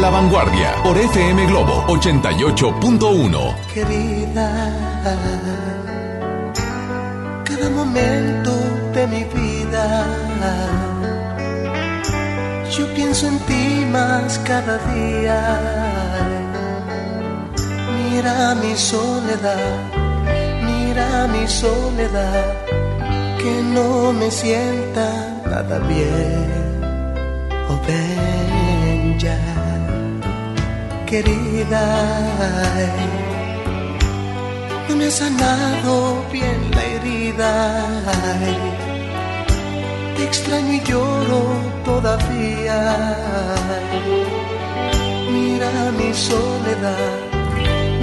La vanguardia por FM Globo 88.1. Querida, cada momento de mi vida, yo pienso en ti más cada día. Mira mi soledad, mira mi soledad, que no me sienta nada bien. Oh, ven querida. No me ha sanado bien la herida. Te extraño y lloro todavía. Mira mi soledad,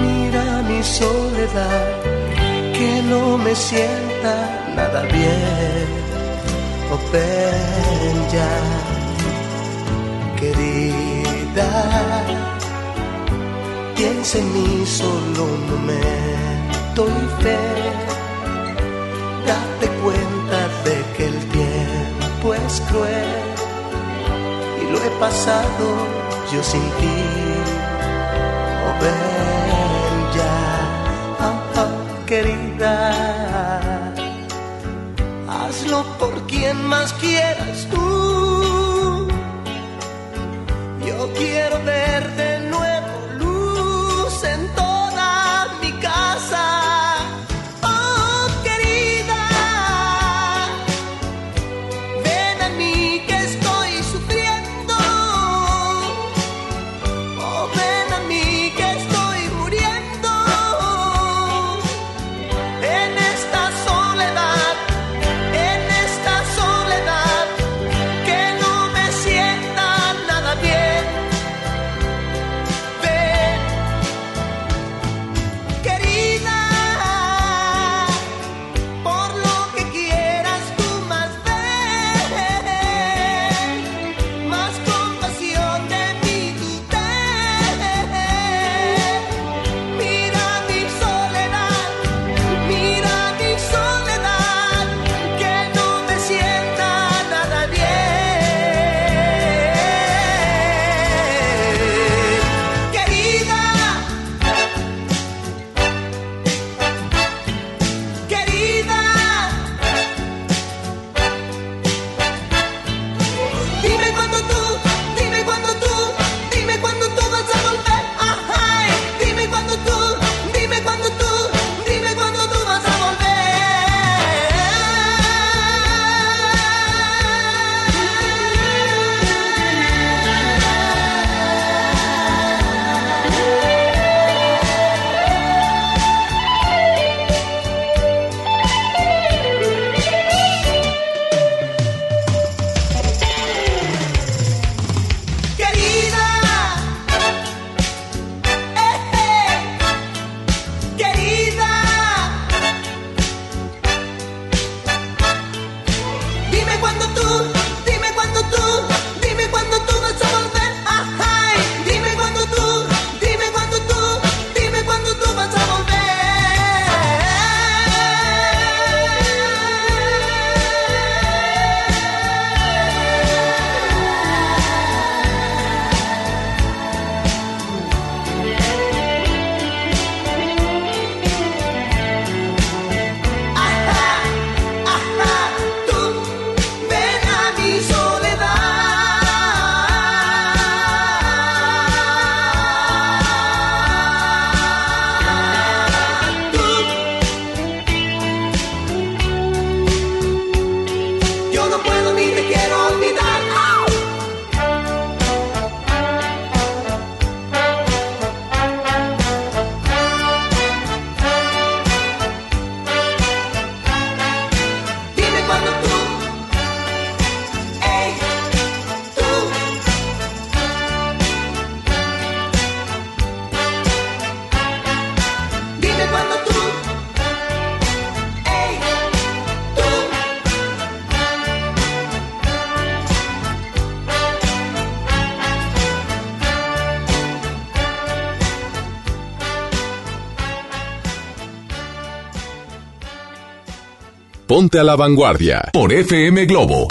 mira mi soledad, que no me sienta nada bien. Oh, ya, Piensa en mí solo un momento y fe. Date cuenta de que el tiempo es cruel y lo he pasado yo sin ti. Oh, ven ya, ah, querida. Hazlo por quien más quieras A la vanguardia por FM Globo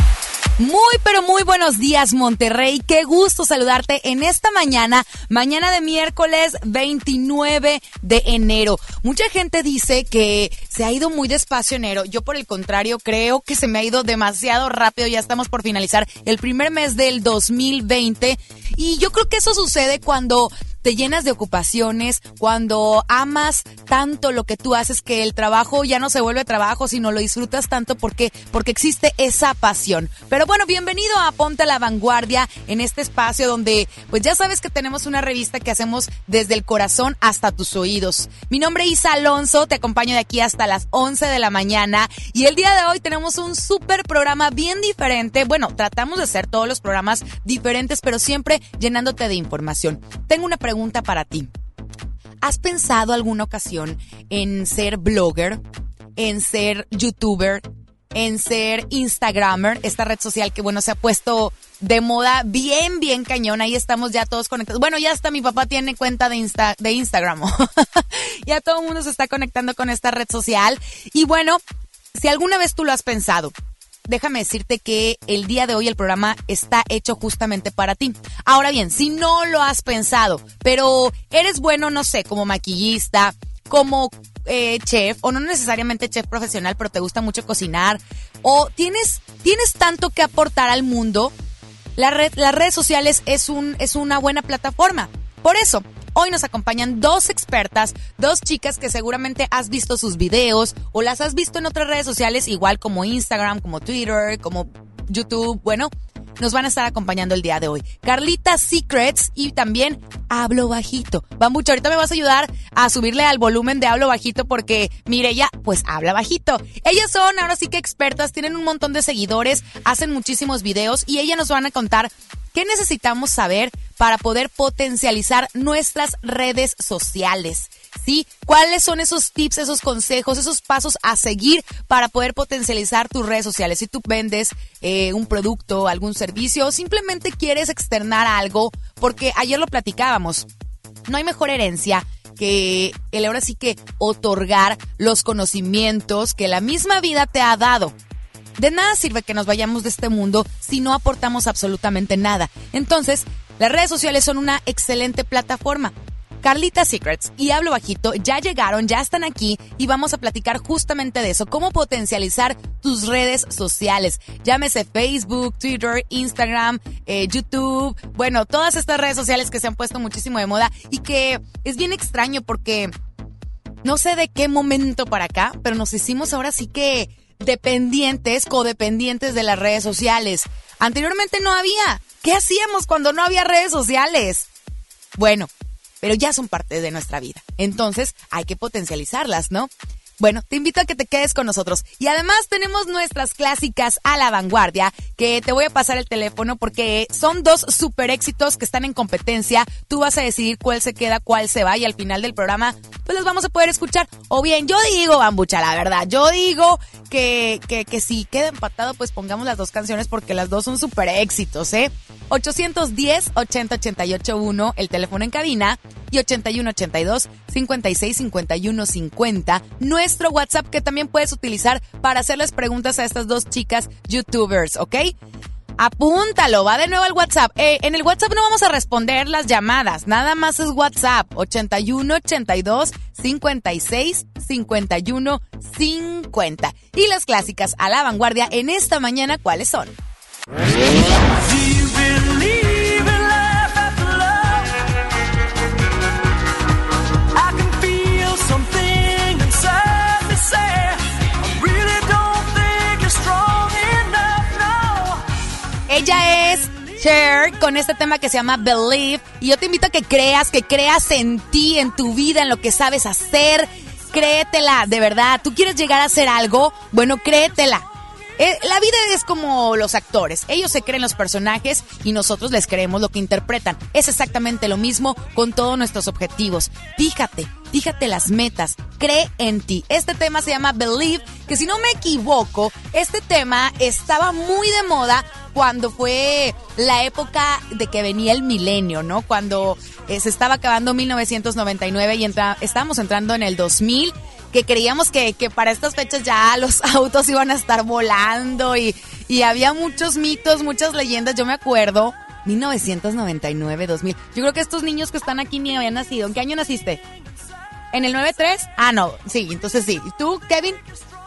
Muy, pero muy buenos días, Monterrey. Qué gusto saludarte en esta mañana, mañana de miércoles 29 de enero. Mucha gente dice que se ha ido muy despacio enero. Yo, por el contrario, creo que se me ha ido demasiado rápido. Ya estamos por finalizar el primer mes del 2020. Y yo creo que eso sucede cuando te llenas de ocupaciones, cuando amas tanto lo que tú haces que el trabajo ya no se vuelve trabajo, sino lo disfrutas tanto porque porque existe esa pasión. Pero bueno, bienvenido a Ponte a la Vanguardia en este espacio donde pues ya sabes que tenemos una revista que hacemos desde el corazón hasta tus oídos. Mi nombre es Isa Alonso, te acompaño de aquí hasta las 11 de la mañana y el día de hoy tenemos un súper programa bien diferente. Bueno, tratamos de hacer todos los programas diferentes, pero siempre llenándote de información. Tengo una pregunta pregunta para ti. ¿Has pensado alguna ocasión en ser blogger, en ser youtuber, en ser Instagrammer, esta red social que bueno se ha puesto de moda bien, bien cañón. Ahí estamos ya todos conectados. Bueno, ya hasta mi papá tiene cuenta de, Insta, de Instagram. ya todo el mundo se está conectando con esta red social. Y bueno, si alguna vez tú lo has pensado, déjame decirte que el día de hoy el programa está hecho justamente para ti. Ahora bien, si no lo has pensado, pero eres bueno, no sé, como maquillista, como eh, chef, o no necesariamente chef profesional, pero te gusta mucho cocinar, o tienes, tienes tanto que aportar al mundo, la red, las redes sociales es, un, es una buena plataforma. Por eso, Hoy nos acompañan dos expertas, dos chicas que seguramente has visto sus videos o las has visto en otras redes sociales, igual como Instagram, como Twitter, como YouTube. Bueno, nos van a estar acompañando el día de hoy. Carlita Secrets y también Hablo Bajito. Va mucho, ahorita me vas a ayudar a subirle al volumen de Hablo Bajito porque mire ella pues habla bajito. Ellas son ahora sí que expertas, tienen un montón de seguidores, hacen muchísimos videos y ellas nos van a contar qué necesitamos saber para poder potencializar nuestras redes sociales. ¿Sí? ¿Cuáles son esos tips, esos consejos, esos pasos a seguir para poder potencializar tus redes sociales? Si tú vendes eh, un producto, algún servicio o simplemente quieres externar algo, porque ayer lo platicábamos, no hay mejor herencia que el ahora sí que otorgar los conocimientos que la misma vida te ha dado. De nada sirve que nos vayamos de este mundo si no aportamos absolutamente nada. Entonces, las redes sociales son una excelente plataforma. Carlita Secrets y Hablo Bajito ya llegaron, ya están aquí y vamos a platicar justamente de eso, cómo potencializar tus redes sociales. Llámese Facebook, Twitter, Instagram, eh, YouTube, bueno, todas estas redes sociales que se han puesto muchísimo de moda y que es bien extraño porque no sé de qué momento para acá, pero nos hicimos ahora sí que dependientes, codependientes de las redes sociales. Anteriormente no había. ¿Qué hacíamos cuando no había redes sociales? Bueno, pero ya son parte de nuestra vida. Entonces hay que potencializarlas, ¿no? Bueno, te invito a que te quedes con nosotros. Y además tenemos nuestras clásicas a la vanguardia, que te voy a pasar el teléfono porque son dos super éxitos que están en competencia. Tú vas a decidir cuál se queda, cuál se va y al final del programa pues los vamos a poder escuchar. O bien, yo digo, Bambucha, la verdad, yo digo que, que, que si queda empatado, pues pongamos las dos canciones porque las dos son super éxitos, ¿eh? 810 80881 el teléfono en cabina y 8182 565150 nuestro WhatsApp que también puedes utilizar para hacerles preguntas a estas dos chicas youtubers, ¿ok? Apúntalo, va de nuevo al WhatsApp. Eh, en el WhatsApp no vamos a responder las llamadas, nada más es WhatsApp 81 82 56 51 50. Y las clásicas a la vanguardia en esta mañana, ¿cuáles son? Ella es Cher con este tema que se llama Believe. Y yo te invito a que creas, que creas en ti, en tu vida, en lo que sabes hacer. Créetela, de verdad. ¿Tú quieres llegar a hacer algo? Bueno, créetela. Eh, la vida es como los actores. Ellos se creen los personajes y nosotros les creemos lo que interpretan. Es exactamente lo mismo con todos nuestros objetivos. Fíjate, fíjate las metas. Cree en ti. Este tema se llama Believe, que si no me equivoco, este tema estaba muy de moda cuando fue la época de que venía el milenio, ¿no? Cuando eh, se estaba acabando 1999 y entra, estábamos entrando en el 2000 que creíamos que, que para estas fechas ya los autos iban a estar volando y, y había muchos mitos, muchas leyendas. Yo me acuerdo, 1999, 2000. Yo creo que estos niños que están aquí ni habían nacido. ¿En qué año naciste? ¿En el 93? Ah, no, sí, entonces sí. ¿Y tú, Kevin?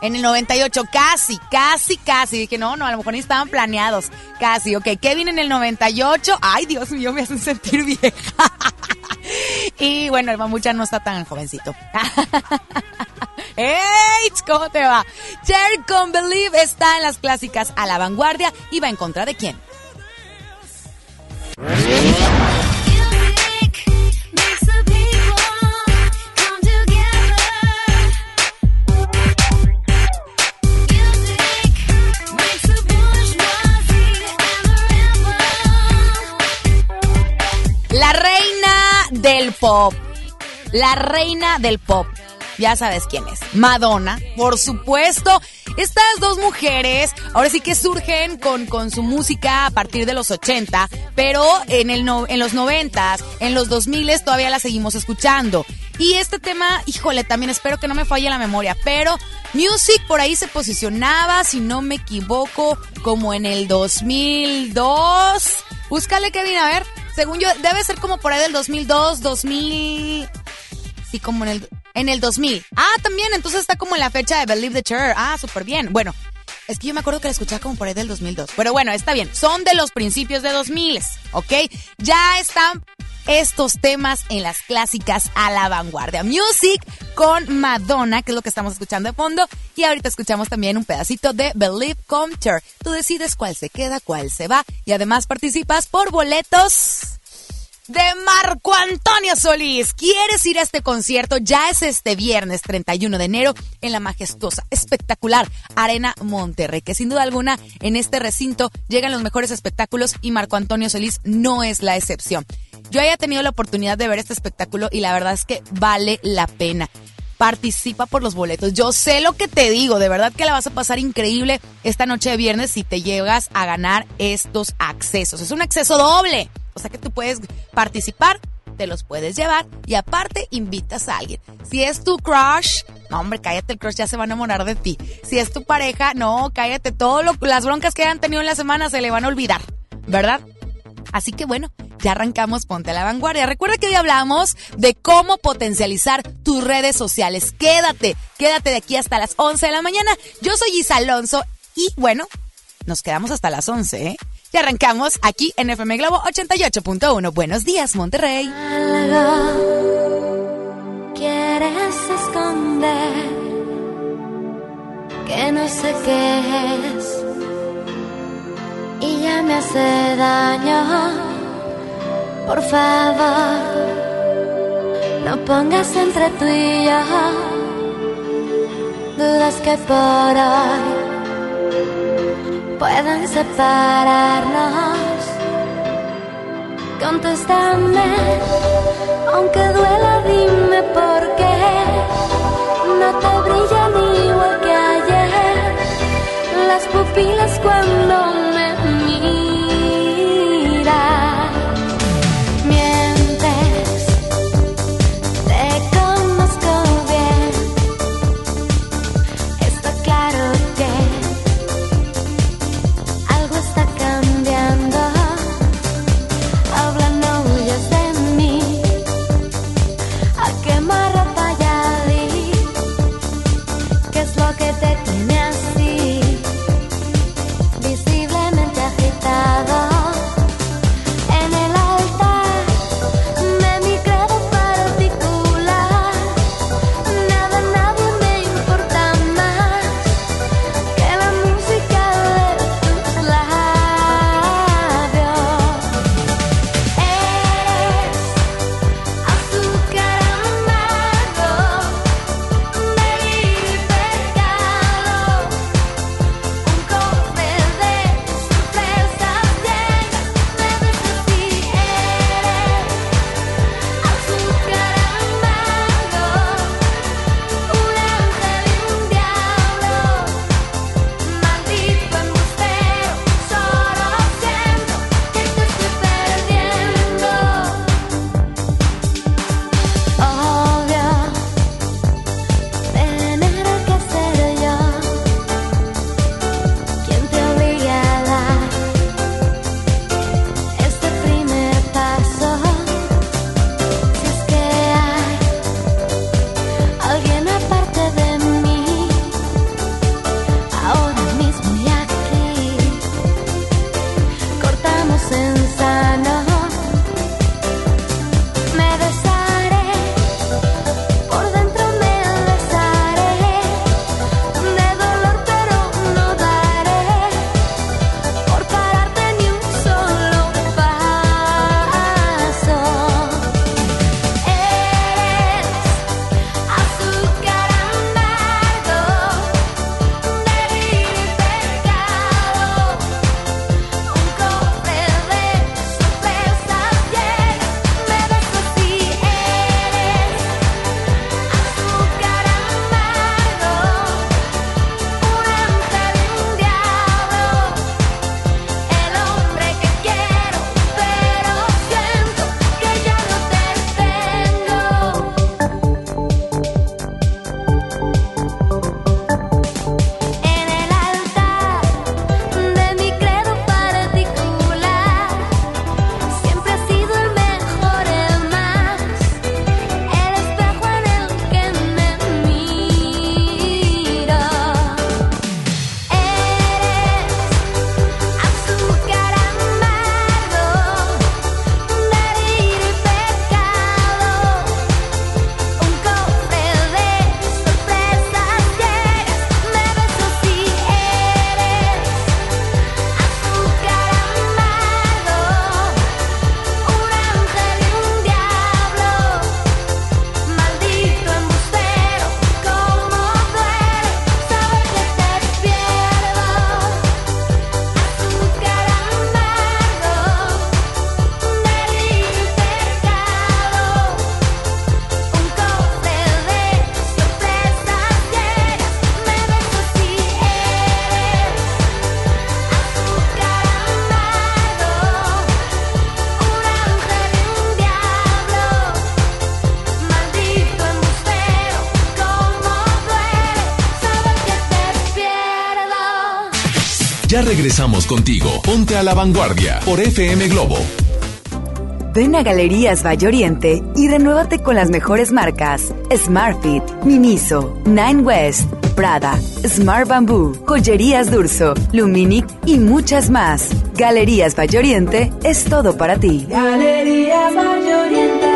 En el 98, casi, casi, casi. Dije, no, no, a lo mejor ni estaban planeados. Casi, ok. Kevin en el 98. Ay, Dios mío, me hacen sentir vieja. y bueno, el mamucha no está tan jovencito. ¡Hey! ¿Cómo te va? Cher con Believe está en las clásicas a la vanguardia y va en contra de quién. Pop. La reina del pop. Ya sabes quién es. Madonna, por supuesto. Estas dos mujeres ahora sí que surgen con, con su música a partir de los 80, pero en, el no- en los 90, en los 2000 todavía la seguimos escuchando. Y este tema, híjole, también espero que no me falle la memoria, pero Music por ahí se posicionaba, si no me equivoco, como en el 2002. Búscale, Kevin, a ver. Según yo, debe ser como por ahí del 2002, 2000... Sí, como en el, en el 2000. Ah, también, entonces está como en la fecha de Believe the Chair. Ah, súper bien. Bueno, es que yo me acuerdo que la escuchaba como por ahí del 2002. Pero bueno, está bien. Son de los principios de 2000, ¿ok? Ya están estos temas en las clásicas a la vanguardia. Music con Madonna, que es lo que estamos escuchando de fondo. Y ahorita escuchamos también un pedacito de Believe Come Cher. Tú decides cuál se queda, cuál se va. Y además participas por boletos de Marco Antonio Solís. ¿Quieres ir a este concierto? Ya es este viernes 31 de enero en la majestuosa, espectacular Arena Monterrey, que sin duda alguna en este recinto llegan los mejores espectáculos y Marco Antonio Solís no es la excepción. Yo haya tenido la oportunidad de ver este espectáculo y la verdad es que vale la pena. Participa por los boletos. Yo sé lo que te digo, de verdad que la vas a pasar increíble esta noche de viernes si te llegas a ganar estos accesos. Es un acceso doble. O sea que tú puedes participar, te los puedes llevar y aparte invitas a alguien. Si es tu crush, no hombre, cállate, el crush ya se va a enamorar de ti. Si es tu pareja, no, cállate, todo lo, las broncas que hayan tenido en la semana se le van a olvidar, ¿verdad? Así que bueno, ya arrancamos Ponte a la Vanguardia. Recuerda que hoy hablamos de cómo potencializar tus redes sociales. Quédate, quédate de aquí hasta las 11 de la mañana. Yo soy Isa Alonso y bueno, nos quedamos hasta las 11, ¿eh? Y arrancamos aquí en FM Globo 88.1. Buenos días, Monterrey. Algo quieres esconder que no sé qué es y ya me hace daño. Por favor, no pongas entre tú y yo dudas que por hoy puedan separarnos. Contéstame, aunque duela, dime por qué no te brillan igual que ayer las pupilas cuando me regresamos contigo. Ponte a la vanguardia por FM Globo. Ven a Galerías Valle Oriente y renuévate con las mejores marcas: Smartfit, Miniso, Nine West, Prada, Smart Bamboo, Joyerías Durso, Luminic y muchas más. Galerías Valle Oriente es todo para ti. Galerías Valle Oriente.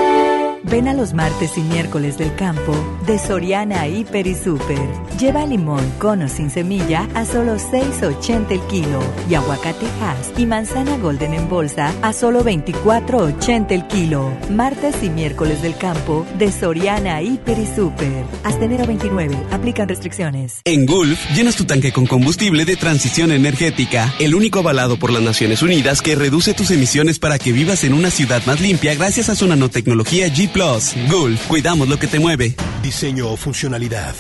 Ven a los martes y miércoles del campo de Soriana Hiper y Super. Lleva limón cono sin semilla a solo 6.80 el kilo y aguacate Hass y manzana Golden en bolsa a solo 24.80 el kilo. Martes y miércoles del campo de Soriana Hiper y Super. Hasta enero 29. Aplican restricciones. En Gulf, llenas tu tanque con combustible de transición energética, el único avalado por las Naciones Unidas que reduce tus emisiones para que vivas en una ciudad más limpia gracias a su nanotecnología G ⁇ Gulf, cuidamos lo que te mueve. Diseño o funcionalidad,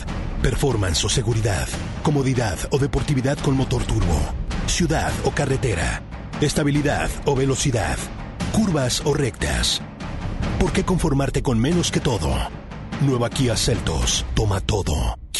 performance o seguridad, comodidad o deportividad con motor turbo, ciudad o carretera, estabilidad o velocidad, curvas o rectas. ¿Por qué conformarte con menos que todo? Nueva Kia Celtos, toma todo.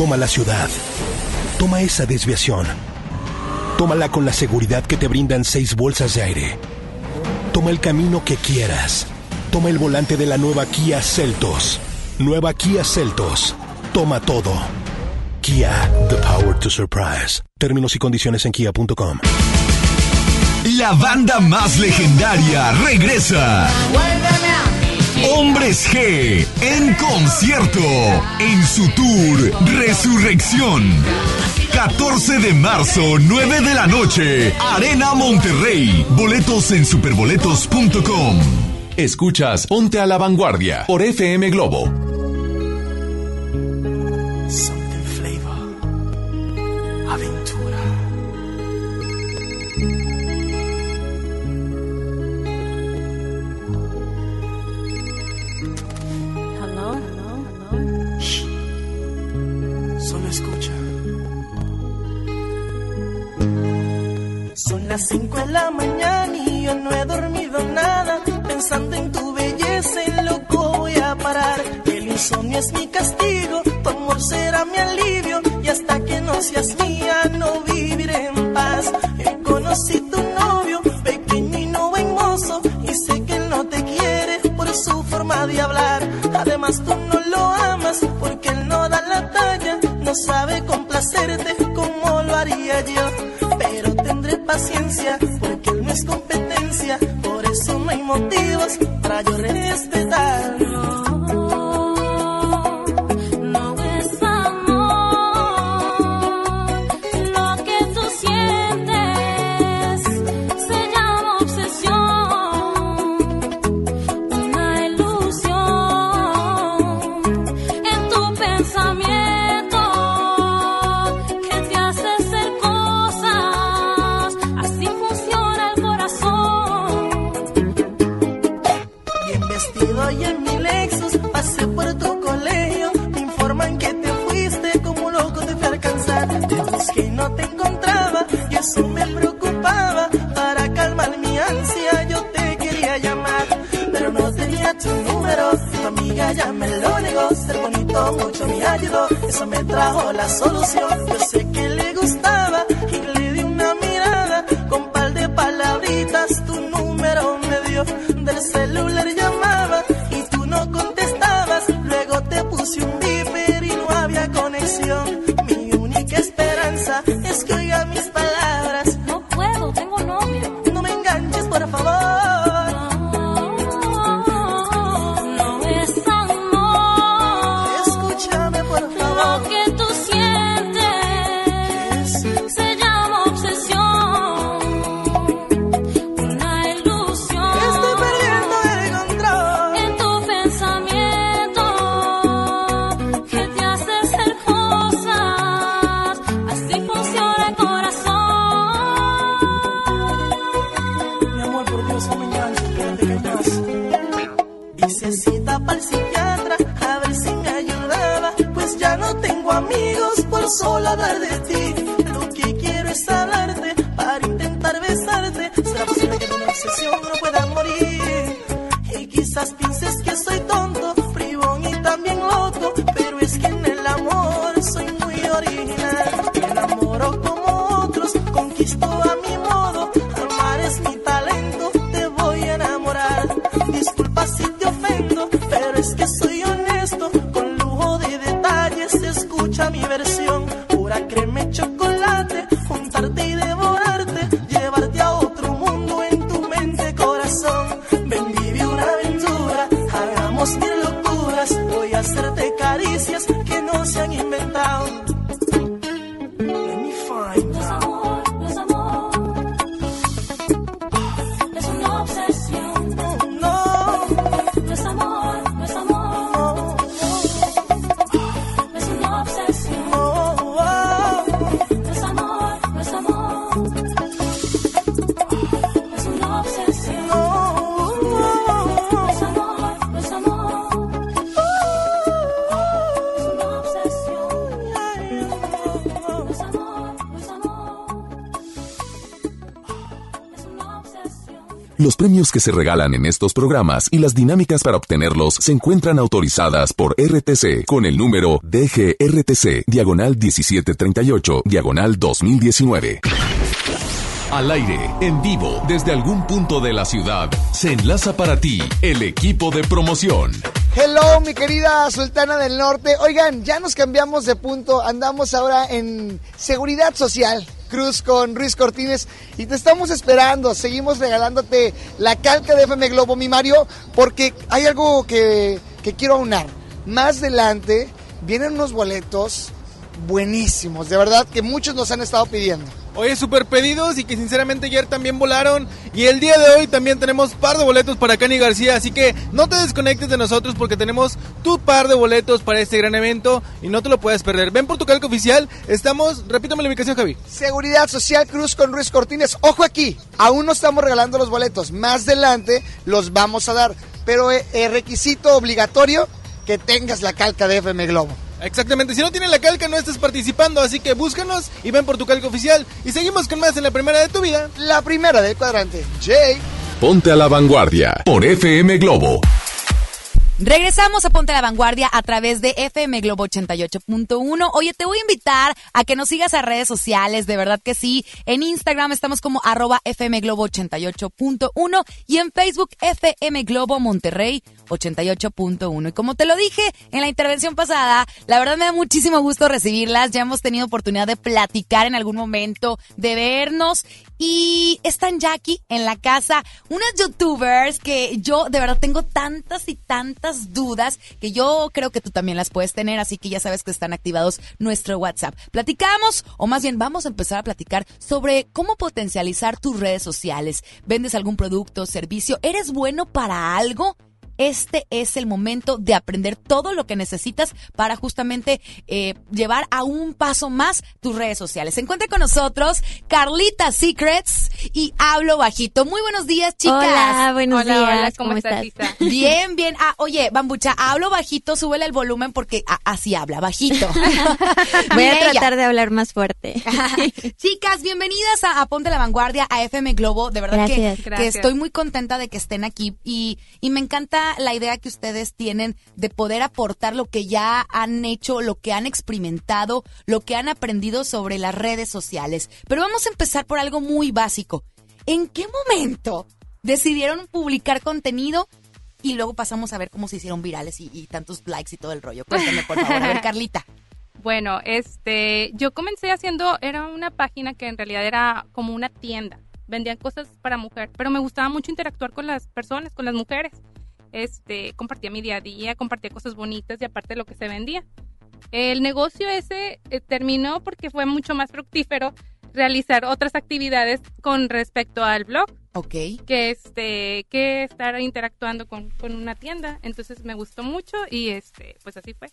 Toma la ciudad. Toma esa desviación. Tómala con la seguridad que te brindan seis bolsas de aire. Toma el camino que quieras. Toma el volante de la nueva Kia Celtos. Nueva Kia Celtos. Toma todo. Kia, the power to surprise. Términos y condiciones en kia.com. La banda más legendaria regresa. Hombres G en concierto en su tour Resurrección. 14 de marzo, 9 de la noche, Arena Monterrey. Boletos en superboletos.com. Escuchas Ponte a la Vanguardia por FM Globo. las 5 de la mañana y yo no he dormido nada. Pensando en tu belleza, y loco voy a parar. El insomnio es mi castigo, tu amor será mi alivio. Y hasta que no seas mía, no viviré en paz. Eh, he conocido tu novio, pequeño y no buen mozo. Y sé que él no te quiere por su forma de hablar. Además, tú no lo amas porque él no da la talla. No sabe complacerte como lo haría yo paciencia, porque él no es competencia, por eso no hay motivos para yo respetarlo. Eso me trajo la solución. Que se regalan en estos programas y las dinámicas para obtenerlos se encuentran autorizadas por RTC con el número DGRTC, diagonal 1738, diagonal 2019. Al aire, en vivo, desde algún punto de la ciudad, se enlaza para ti el equipo de promoción. Hello, mi querida Sultana del Norte. Oigan, ya nos cambiamos de punto. Andamos ahora en Seguridad Social. Cruz con Ruiz Cortines y te estamos esperando. Seguimos regalándote la calca de FM Globo, mi Mario, porque hay algo que, que quiero aunar. Más adelante vienen unos boletos buenísimos, de verdad que muchos nos han estado pidiendo. Oye, super pedidos y que sinceramente ayer también volaron. Y el día de hoy también tenemos par de boletos para Cani García. Así que no te desconectes de nosotros porque tenemos tu par de boletos para este gran evento y no te lo puedes perder. Ven por tu calco oficial. Estamos, repítame la ubicación, Javi. Seguridad Social Cruz con Ruiz Cortines. Ojo aquí, aún no estamos regalando los boletos. Más adelante los vamos a dar. Pero es requisito obligatorio que tengas la calca de FM Globo. Exactamente, si no tienes la calca no estás participando, así que búscanos y ven por tu calca oficial. Y seguimos con más en la primera de tu vida. La primera del cuadrante. Jay. Ponte a la vanguardia por FM Globo. Regresamos a Ponte la Vanguardia a través de FM Globo 88.1. Oye, te voy a invitar a que nos sigas a redes sociales, de verdad que sí. En Instagram estamos como arroba FM Globo 88.1 y en Facebook FM Globo Monterrey 88.1. Y como te lo dije en la intervención pasada, la verdad me da muchísimo gusto recibirlas. Ya hemos tenido oportunidad de platicar en algún momento, de vernos y están ya aquí en la casa unas youtubers que yo de verdad tengo tantas y tantas dudas que yo creo que tú también las puedes tener, así que ya sabes que están activados nuestro WhatsApp. Platicamos, o más bien vamos a empezar a platicar sobre cómo potencializar tus redes sociales. ¿Vendes algún producto, servicio? ¿Eres bueno para algo? Este es el momento de aprender todo lo que necesitas para justamente eh, llevar a un paso más tus redes sociales. Se encuentra con nosotros Carlita Secrets y Hablo Bajito. Muy buenos días, chicas. Hola, buenos Hola, días. hola, ¿Cómo, estás? Lisa? Bien, bien. Ah, oye, Bambucha, hablo bajito, súbele el volumen porque así habla, bajito. Voy a tratar de hablar más fuerte. Chicas, bienvenidas a, a Ponte la Vanguardia, a FM Globo. De verdad que, Gracias. que Gracias. estoy muy contenta de que estén aquí y, y me encanta la idea que ustedes tienen de poder aportar lo que ya han hecho, lo que han experimentado, lo que han aprendido sobre las redes sociales. Pero vamos a empezar por algo muy básico. ¿En qué momento decidieron publicar contenido y luego pasamos a ver cómo se hicieron virales y, y tantos likes y todo el rollo? Cuéntame, por favor. A ver, Carlita. Bueno, este, yo comencé haciendo, era una página que en realidad era como una tienda. Vendían cosas para mujer, pero me gustaba mucho interactuar con las personas, con las mujeres. Este, compartía mi día a día, compartía cosas bonitas y aparte lo que se vendía. El negocio ese eh, terminó porque fue mucho más fructífero realizar otras actividades con respecto al blog. Ok. Que este, que estar interactuando con, con una tienda. Entonces me gustó mucho y este, pues así fue.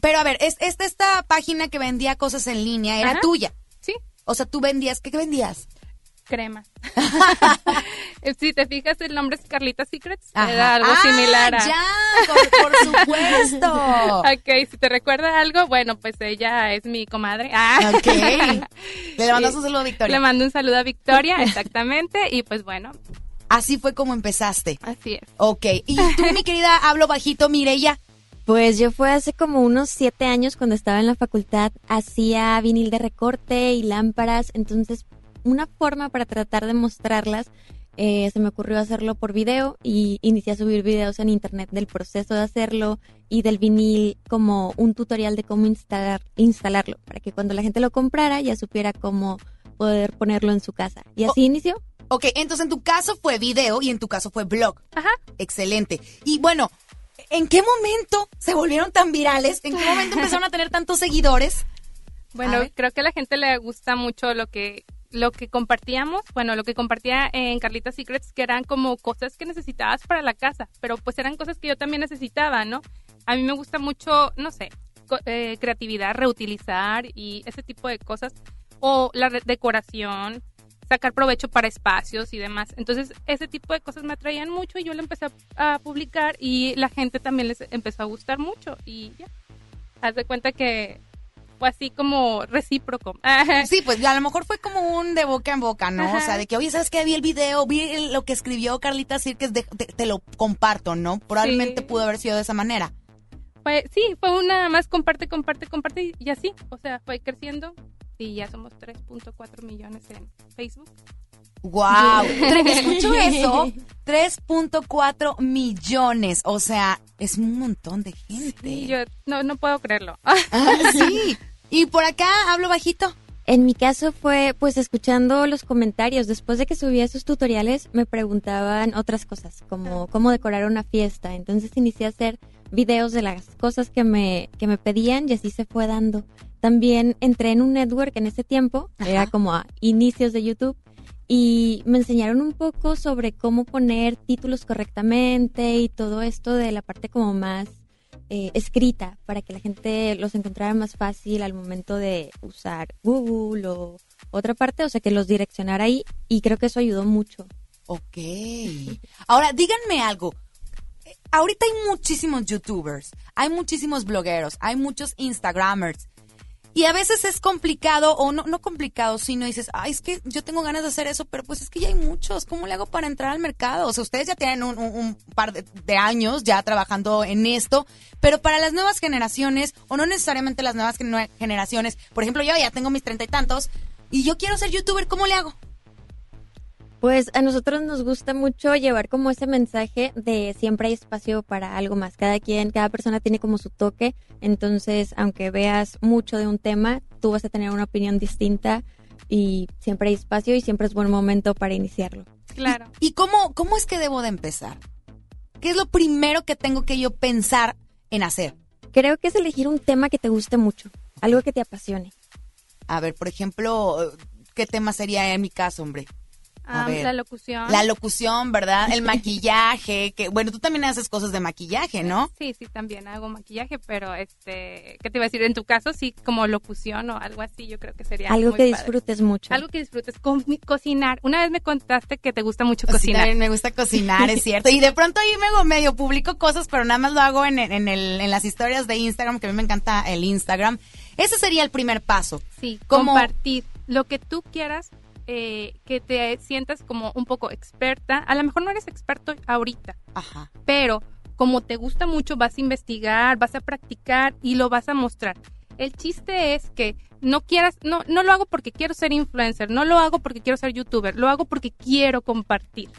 Pero a ver, es, esta, esta página que vendía cosas en línea era Ajá. tuya. Sí. O sea, tú vendías, ¿qué, qué vendías? Crema. si te fijas, el nombre es Carlita Secrets. Ajá. Era algo Ah, similar a. ya, por, por supuesto. ok, si te recuerda algo, bueno, pues ella es mi comadre. Ah. Ok. Le mandas un saludo a Victoria. Le mando un saludo a Victoria, exactamente. Y pues bueno. Así fue como empezaste. Así es. Ok. Y tú, mi querida, hablo bajito, Mireya. Pues yo fue hace como unos siete años cuando estaba en la facultad, hacía vinil de recorte y lámparas, entonces una forma para tratar de mostrarlas, eh, se me ocurrió hacerlo por video y inicié a subir videos en internet del proceso de hacerlo y del vinil como un tutorial de cómo instalar, instalarlo, para que cuando la gente lo comprara ya supiera cómo poder ponerlo en su casa. Y así inició. Ok, entonces en tu caso fue video y en tu caso fue blog. Ajá. Excelente. Y bueno, ¿en qué momento se volvieron tan virales? ¿En qué momento empezaron a tener tantos seguidores? Bueno, creo que a la gente le gusta mucho lo que lo que compartíamos, bueno, lo que compartía en Carlita Secrets, que eran como cosas que necesitabas para la casa, pero pues eran cosas que yo también necesitaba, ¿no? A mí me gusta mucho, no sé, eh, creatividad, reutilizar y ese tipo de cosas, o la decoración, sacar provecho para espacios y demás. Entonces, ese tipo de cosas me atraían mucho y yo lo empecé a, a publicar y la gente también les empezó a gustar mucho y ya. Haz de cuenta que fue así como recíproco. Sí, pues a lo mejor fue como un de boca en boca, ¿no? O sea, de que, oye, ¿sabes qué? Vi el video, vi lo que escribió Carlita Cirques, de- te, te lo comparto, ¿no? Probablemente Sí. pudo haber sido de esa manera. Fue, sí, fue una más comparte, comparte, comparte y- así. O sea, fue creciendo y ya somos 3.4 millones en Facebook. ¡Wow! ¿Escucho eso? 3.4 millones. O sea, es un montón de gente. Yo no, no puedo creerlo. Ah, sí. Y por acá hablo bajito. En mi caso fue pues escuchando los comentarios. Después de que subí esos tutoriales me preguntaban otras cosas, como cómo decorar una fiesta. Entonces inicié a hacer videos de las cosas que me, que me pedían y así se fue dando. También entré en un network en ese tiempo, era como a inicios de YouTube, y me enseñaron un poco sobre cómo poner títulos correctamente y todo esto de la parte como más eh, escrita para que la gente los encontrara más fácil al momento de usar Google o otra parte, o sea, que los direccionara ahí y creo que eso ayudó mucho. Ok. Ahora, díganme algo. Eh, Ahorita hay muchísimos youtubers, hay muchísimos blogueros, hay muchos instagramers. Y a veces es complicado, o no, no complicado, sino dices, ay, es que yo tengo ganas de hacer eso, pero pues es que ya hay muchos, ¿cómo le hago para entrar al mercado? O sea, ustedes ya tienen un, par de, de años ya trabajando en esto, pero para las nuevas generaciones, o no necesariamente las nuevas generaciones, por ejemplo, yo ya tengo mis treinta y tantos, y yo quiero ser youtuber, ¿cómo le hago? Pues a nosotros nos gusta mucho llevar como ese mensaje de siempre hay espacio para algo más. Cada quien, cada persona tiene como su toque. Entonces, aunque veas mucho de un tema, tú vas a tener una opinión distinta y siempre hay espacio y siempre es buen momento para iniciarlo. Claro. ¿Y cómo, cómo es que debo de empezar? ¿Qué es lo primero que tengo que yo pensar en hacer? Creo que es elegir un tema que te guste mucho, algo que te apasione. A ver, por ejemplo, ¿qué tema sería en mi caso, hombre? A Ah, ver. la locución. La locución, ¿verdad? El maquillaje, que bueno, tú también haces cosas de maquillaje, ¿no? Sí, sí, también hago maquillaje, pero este, ¿qué te iba a decir? En tu caso, sí, como locución o algo así, yo creo que sería Algo muy que padre. disfrutes mucho. Algo que disfrutes, co- cocinar. Una vez me contaste que te gusta mucho Sí, cocinar. también me gusta cocinar, es cierto. Y de pronto ahí me medio publico cosas, pero nada más lo hago en, en, el, en las historias de Instagram, que a mí me encanta el Instagram. Ese sería el primer paso. Sí, Como- compartir lo que tú quieras, eh, que te sientas como un poco experta. A lo mejor no eres experto ahorita, Ajá. pero como te gusta mucho, vas a investigar, vas a practicar y lo vas a mostrar. El chiste es que no quieras, no, no lo hago porque quiero ser influencer, no lo hago porque quiero ser youtuber, lo hago porque quiero compartir.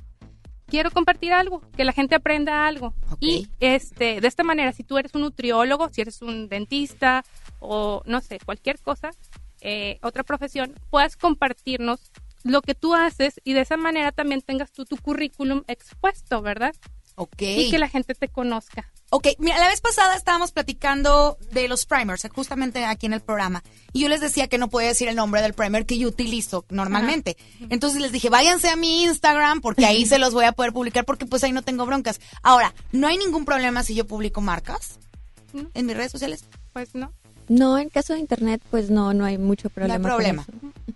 Quiero compartir algo, que la gente aprenda algo. Y este, de esta manera, si tú eres un nutriólogo, si eres un dentista o no sé, cualquier cosa, eh, otra profesión, puedas compartirnos lo que tú haces y de esa manera también tengas tú tu currículum expuesto, ¿verdad? Ok. Y que la gente te conozca. Ok, mira, la vez pasada estábamos platicando de los primers, justamente aquí en el programa, y yo les decía que no podía decir el nombre del primer que yo utilizo normalmente. Entonces les dije, váyanse a mi Instagram porque ahí se los voy a poder publicar porque pues ahí no tengo broncas. Ahora, ¿no hay ningún problema si yo publico marcas en mis redes sociales? Pues no. No, en caso de internet, pues no, no hay mucho No hay problema. problema.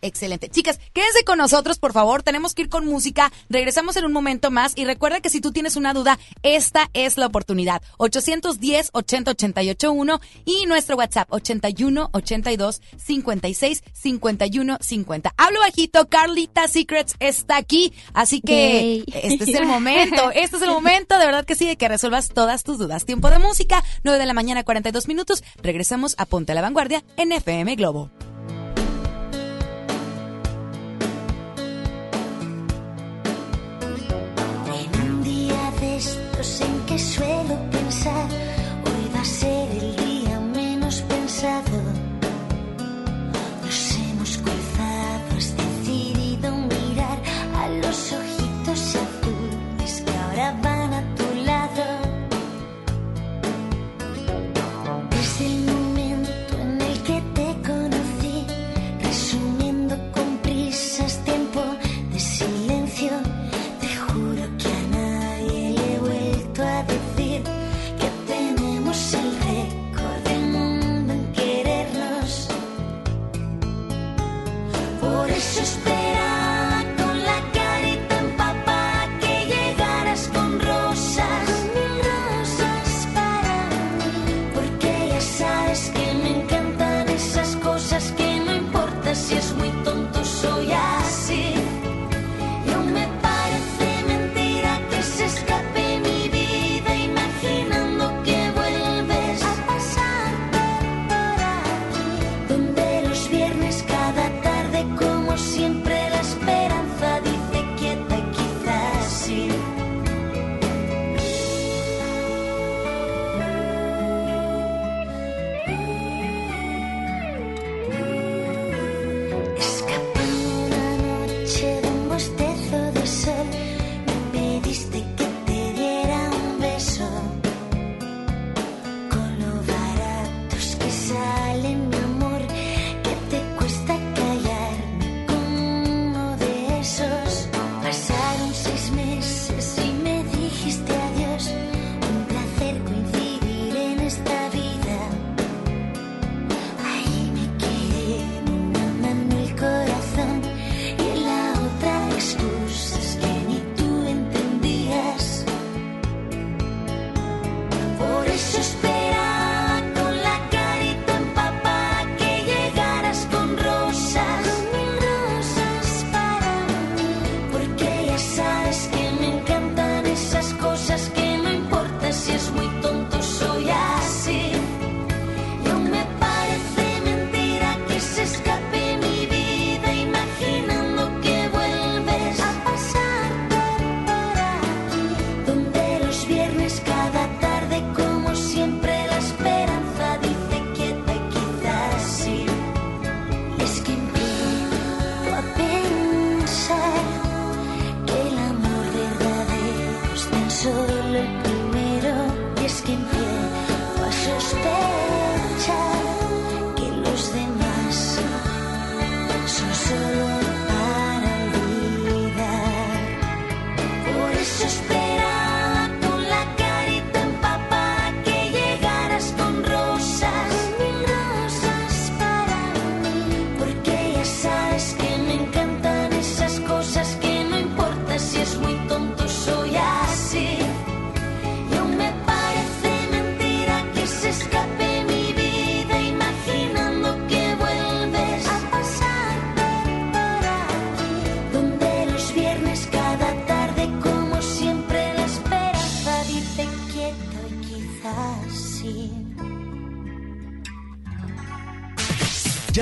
Excelente. Chicas, quédense con nosotros, por favor. Tenemos que ir con música. Regresamos en un momento más. Y recuerda que si tú tienes una duda, esta es la oportunidad. 810-80-881 y nuestro WhatsApp 81-82-56-51-50. Hablo bajito. Carlita Secrets está aquí. Así que Yay. este es el momento. Este es el momento, de verdad que sí, de que resuelvas todas tus dudas. Tiempo de música, 9 de la mañana, 42 minutos. Regresamos a Ponte a la Vanguardia en FM Globo.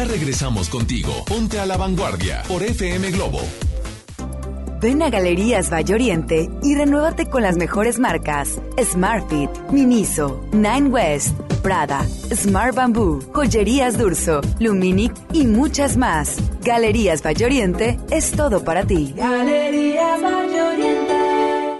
Ya regresamos contigo. Ponte a la vanguardia por FM Globo. Ven a Galerías Valle Oriente y renuévate con las mejores marcas: Smartfit, Miniso, Nine West, Prada, Smart Bamboo, Joyerías Durso, Luminic y muchas más. Galerías Valle Oriente es todo para ti. Galerías Valle Oriente.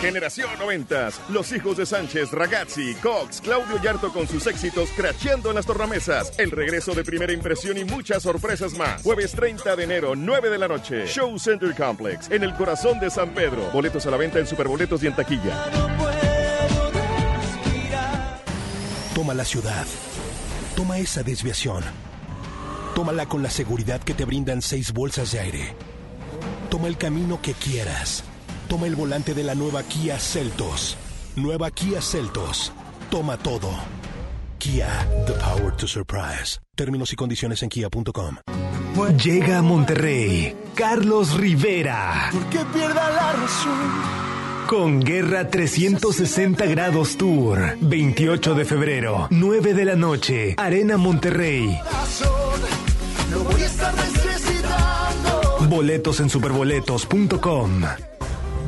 Generación 90. Los hijos de Sánchez, Ragazzi, Cox, Claudio Yarto con sus éxitos cracheando en las tornamesas. El regreso de primera impresión y muchas sorpresas más. Jueves 30 de enero, 9 de la noche. Show Center Complex, en el corazón de San Pedro. Boletos a la venta en Superboletos y en taquilla. Toma la ciudad. Toma esa desviación. Tómala con la seguridad que te brindan seis bolsas de aire. Toma el camino que quieras. Toma el volante de la nueva Kia Celtos. Nueva Kia Celtos. Toma todo. Kia, the power to surprise. Términos y condiciones en kia.com. Llega a Monterrey Carlos Rivera. Que pierda la razón. Con Guerra 360 Grados Tour. 28 de febrero, 9 de la noche. Arena Monterrey. Lo voy a estar necesitando. Boletos en superboletos.com.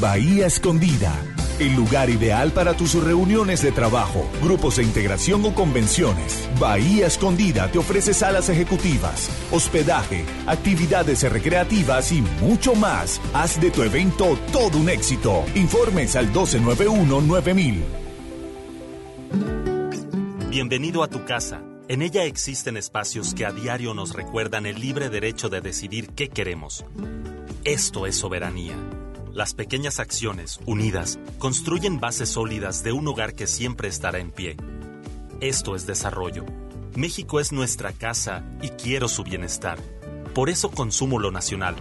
Bahía Escondida, el lugar ideal para tus reuniones de trabajo, grupos de integración o convenciones. Bahía Escondida te ofrece salas ejecutivas, hospedaje, actividades recreativas y mucho más. Haz de tu evento todo un éxito. Informes al 1291-9000. Bienvenido a tu casa. En ella existen espacios que a diario nos recuerdan el libre derecho de decidir qué queremos. Esto es soberanía. Las pequeñas acciones, unidas, construyen bases sólidas de un hogar que siempre estará en pie. Esto es desarrollo. México es nuestra casa y quiero su bienestar. Por eso consumo lo nacional.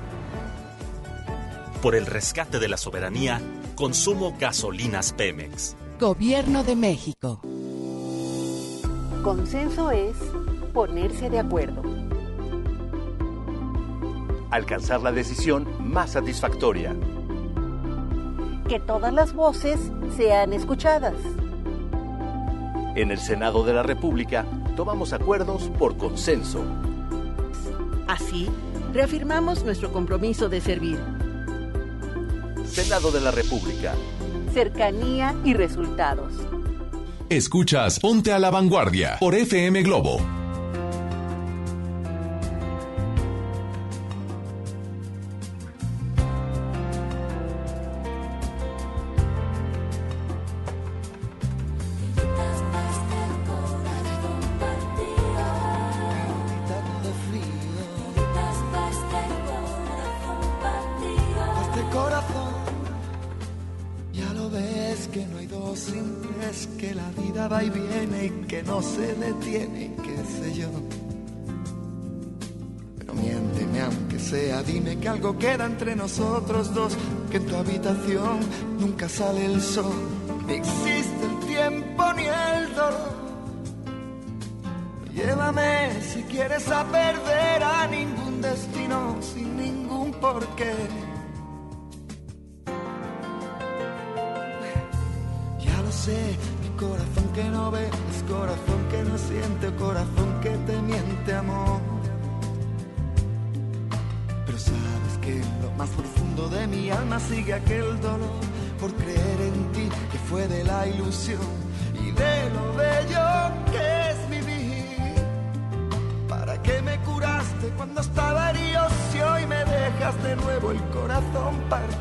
Por el rescate de la soberanía, consumo gasolinas Pemex. Gobierno de México. Consenso es ponerse de acuerdo. Alcanzar la decisión más satisfactoria. Que todas las voces sean escuchadas. En el Senado de la República tomamos acuerdos por consenso. Así, reafirmamos nuestro compromiso de servir. Senado de la República. Cercanía y resultados. Escuchas Ponte a la Vanguardia por FM Globo. Queda entre nosotros dos, que en tu habitación nunca sale el sol, ni existe el tiempo ni el dolor. Llévame si quieres a perder a ningún destino sin ningún porqué. Ya lo sé, mi corazón que no ve, es corazón que no siente, corazón sigue aquel dolor por creer en ti que fue de la ilusión y de lo bello que es mi vivir. ¿Para qué me curaste cuando estaba herido si hoy me dejas de nuevo el corazón partido?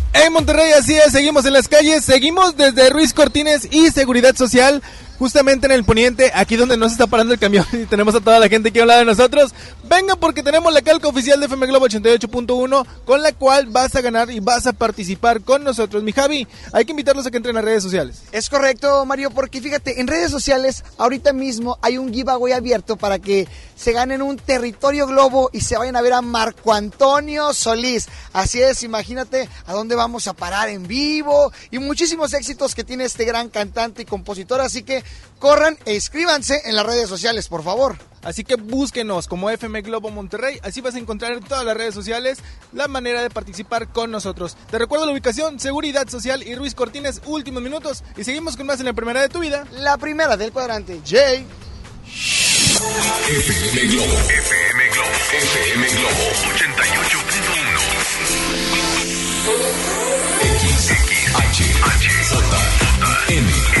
En Monterrey, así es, seguimos en las calles, seguimos desde Ruiz Cortines y Seguridad Social, justamente en el poniente, aquí donde no se está parando el camión y tenemos a toda la gente aquí a un lado de nosotros. Venga porque tenemos la calca oficial de FM Globo 88.1 con la cual vas a ganar y vas a participar con nosotros. Mi Javi, hay que invitarlos a que entren a redes sociales. Es correcto, Mario, porque fíjate, en redes sociales ahorita mismo hay un giveaway abierto para que se ganen un territorio globo y se vayan a ver a Marco Antonio Solís. Así es, imagínate a dónde vamos a parar en vivo y muchísimos éxitos que tiene este gran cantante y compositor. Así que corran e inscríbanse en las redes sociales, por favor. Así que búsquenos como FM Globo Monterrey, así vas a encontrar en todas las redes sociales la manera de participar con nosotros. Te recuerdo la ubicación, Seguridad Social y Ruiz Cortines, últimos minutos. Y seguimos con más en la primera de tu vida. La primera del cuadrante, Jay. FM Globo. FM Globo. FM Globo 88.1. X, X, H, J, M.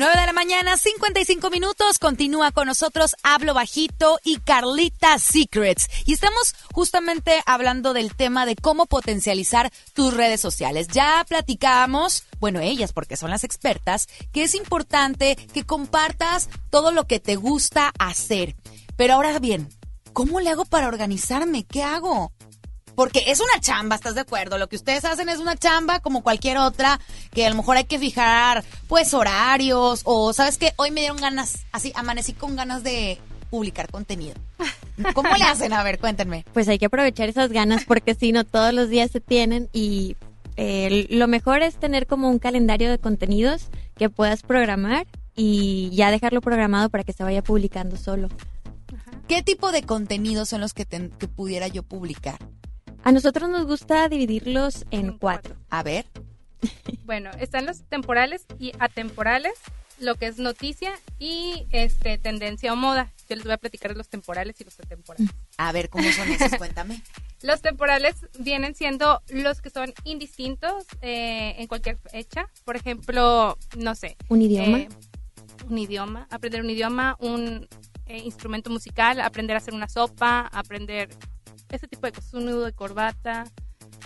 9 de la mañana, 55 minutos. Continúa con nosotros Hablo Bajito y Carlita Secrets. Y estamos justamente hablando del tema de cómo potencializar tus redes sociales. Ya platicamos, bueno, ellas porque son las expertas, que es importante que compartas todo lo que te gusta hacer. Pero ahora bien, ¿cómo le hago para organizarme? ¿Qué hago? Porque es una chamba, ¿estás de acuerdo? Lo que ustedes hacen es una chamba como cualquier otra, que a lo mejor hay que fijar, pues, horarios, o, ¿sabes qué? Hoy me dieron ganas, así, amanecí con ganas de publicar contenido. ¿Cómo le hacen? A ver, cuéntenme. Pues hay que aprovechar esas ganas porque si no todos los días se tienen y eh, lo mejor es tener como un calendario de contenidos que puedas programar y ya dejarlo programado para que se vaya publicando solo. ¿Qué tipo de contenidos son los que pudiera yo publicar? A nosotros nos gusta dividirlos en cuatro. A ver. Bueno, están los temporales y atemporales, lo que es noticia y este tendencia o moda. Yo les voy a platicar de los temporales y los atemporales. A ver, ¿cómo son esos? Cuéntame. Los temporales vienen siendo los que son indistintos eh, en cualquier fecha. Por ejemplo, no sé. ¿Un idioma? eh, un idioma, aprender un idioma, un eh, instrumento musical, aprender a hacer una sopa, aprender ese tipo de cosas, un nudo de corbata.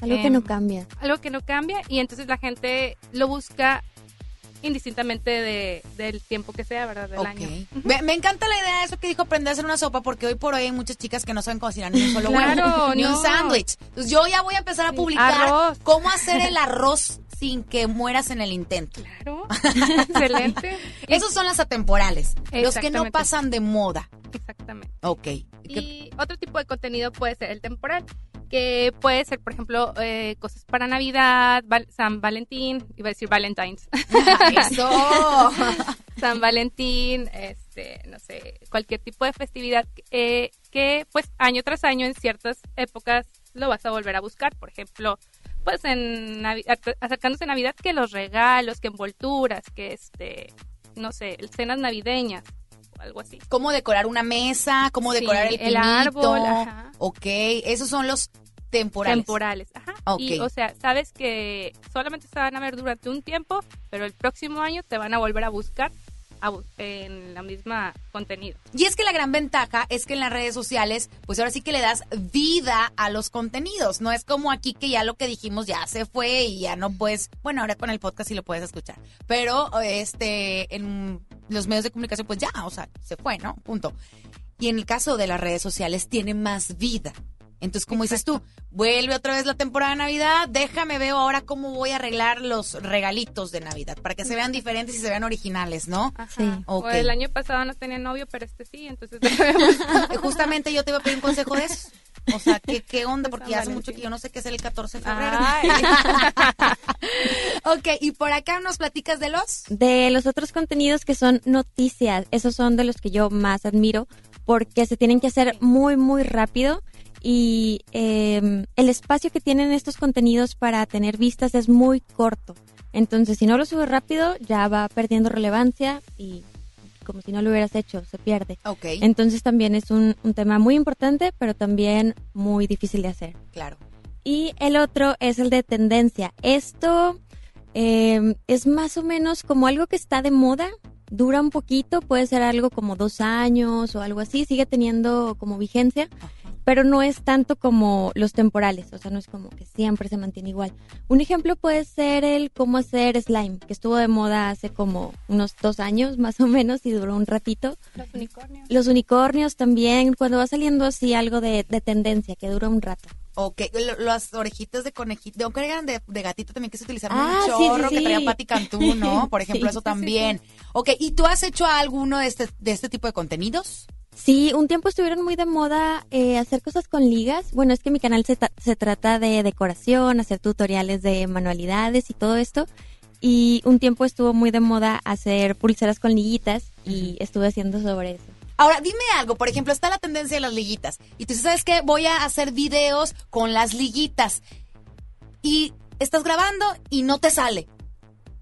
Algo que em, no cambia. algo que no cambia y entonces la gente lo busca indistintamente de, del tiempo que sea, ¿verdad? Del Ok. año. Me, me encanta la idea de eso que dijo aprender a hacer una sopa, porque hoy por hoy hay muchas chicas que no saben cocinar ni un solo Claro, huevo, ni un no. sándwich. Entonces yo ya voy a empezar a publicar arroz. cómo hacer el arroz sin que mueras en el intento. Claro. Excelente. Esos son las atemporales, los que no pasan de moda. Exactamente. Ok. Y otro tipo de contenido puede ser el temporal, que puede ser, por ejemplo, eh, cosas para Navidad, Val- San Valentín, iba a decir Valentine's. Eso. San Valentín, este, no sé, cualquier tipo de festividad eh, que, pues, año tras año en ciertas épocas lo vas a volver a buscar. Por ejemplo, pues, en Navi- ac- acercándose a Navidad, que los regalos, que envolturas, que, este, no sé, cenas navideñas o algo así. Cómo decorar una mesa, cómo decorar el, el pinito. árbol, ajá. Ok, esos son los temporales. Temporales, ajá. Ok. Y, o sea, sabes que solamente se van a ver durante un tiempo, pero el próximo año te van a volver a buscar en la misma contenido. Y es que la gran ventaja es que en las redes sociales, pues ahora sí que le das vida a los contenidos. No es como aquí que ya lo que dijimos ya se fue y ya no puedes. Bueno, ahora con el podcast sí lo puedes escuchar. Pero este en los medios de comunicación, pues ya, o sea, se fue, ¿no? Punto. Y en el caso de las redes sociales, tiene más vida. Entonces, como dices tú, vuelve otra vez la temporada de Navidad, déjame veo ahora cómo voy a arreglar los regalitos de Navidad para que se vean diferentes y se vean originales, ¿no? Ajá. Ok. O el año pasado no tenía novio, pero este sí, entonces Justamente yo te iba a pedir un consejo de eso. O sea, ¿qué, qué onda? Porque ya hace mucho que yo no sé qué es el 14 de febrero. Ok, y por acá nos platicas de los... De los otros contenidos que son noticias, esos son de los que yo más admiro porque se tienen que hacer muy, muy rápido y eh, el espacio que tienen estos contenidos para tener vistas es muy corto. Entonces, si no lo subes rápido, ya va perdiendo relevancia y como si no lo hubieras hecho, se pierde. Ok. Entonces también es un, un tema muy importante, pero también muy difícil de hacer. Claro. Y el otro es el de tendencia. Esto eh, es más o menos como algo que está de moda, dura un poquito, puede ser algo como dos años o algo así, sigue teniendo como vigencia, pero no es tanto como los temporales, o sea, no es como que siempre se mantiene igual. Un ejemplo puede ser el cómo hacer slime, que estuvo de moda hace como unos dos años más o menos y duró un ratito. Los unicornios. Los unicornios también, cuando va saliendo así algo de, de tendencia, que dura un rato. Ok, lo- las orejitas de conejito, de, que eran de, de gatito también que se utilizaron Ah, un sí, chorro sí, que sí. traía Patti Cantú, ¿no? Por ejemplo, Sí, eso sí, sí, también. Ok, ¿y tú has hecho alguno de este, de este tipo de contenidos? Sí, un tiempo estuvieron muy de moda eh, hacer cosas con ligas. Bueno, es que mi canal se, se trata de decoración, hacer tutoriales de manualidades y todo esto. Y un tiempo estuvo muy de moda hacer pulseras con liguitas y estuve haciendo sobre eso. Ahora, dime algo, por ejemplo, está la tendencia de las liguitas. Y tú dices, ¿sabes qué? Voy a hacer videos con las liguitas. Y estás grabando y no te sale.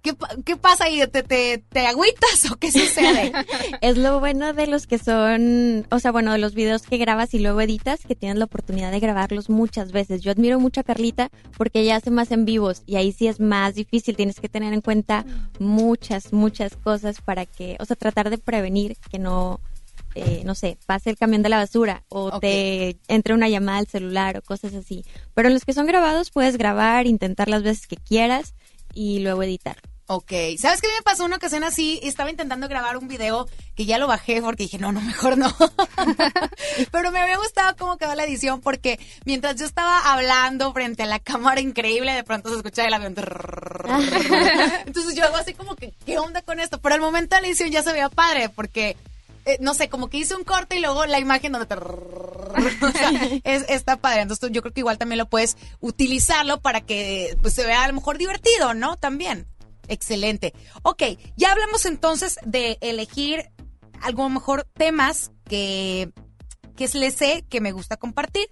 ¿Qué, pa- qué pasa ahí? ¿Te, te, te agüitas o qué sucede? Es lo bueno de los que son, o sea, bueno, de los videos que grabas y luego editas, que tienes la oportunidad de grabarlos muchas veces. Yo admiro mucho a Carlita porque ella hace más en vivos y ahí sí es más difícil. Tienes que tener en cuenta muchas, muchas cosas para que, o sea, tratar de prevenir que no, eh, no sé, pase el camión de la basura o te entre una llamada al celular o cosas así. Pero en los que son grabados puedes grabar, intentar las veces que quieras y luego editar. Ok, ¿sabes qué me pasó una ocasión así? Estaba intentando grabar un video que ya lo bajé porque dije, no, no, mejor no. Pero me había gustado cómo quedó la edición porque mientras yo estaba hablando frente a la cámara increíble, de pronto se escuchaba el avión. Entonces yo hago así como que, ¿qué onda con esto? Pero al momento de la edición ya se veía padre porque, eh, no sé, como que hice un corte y luego la imagen donde... O sea, es, está padre. Entonces yo creo que igual también lo puedes utilizarlo para que pues, se vea a lo mejor divertido, ¿no? También. Excelente. Ok, ya hablamos entonces de elegir algo mejor temas que, que les sé que me gusta compartir.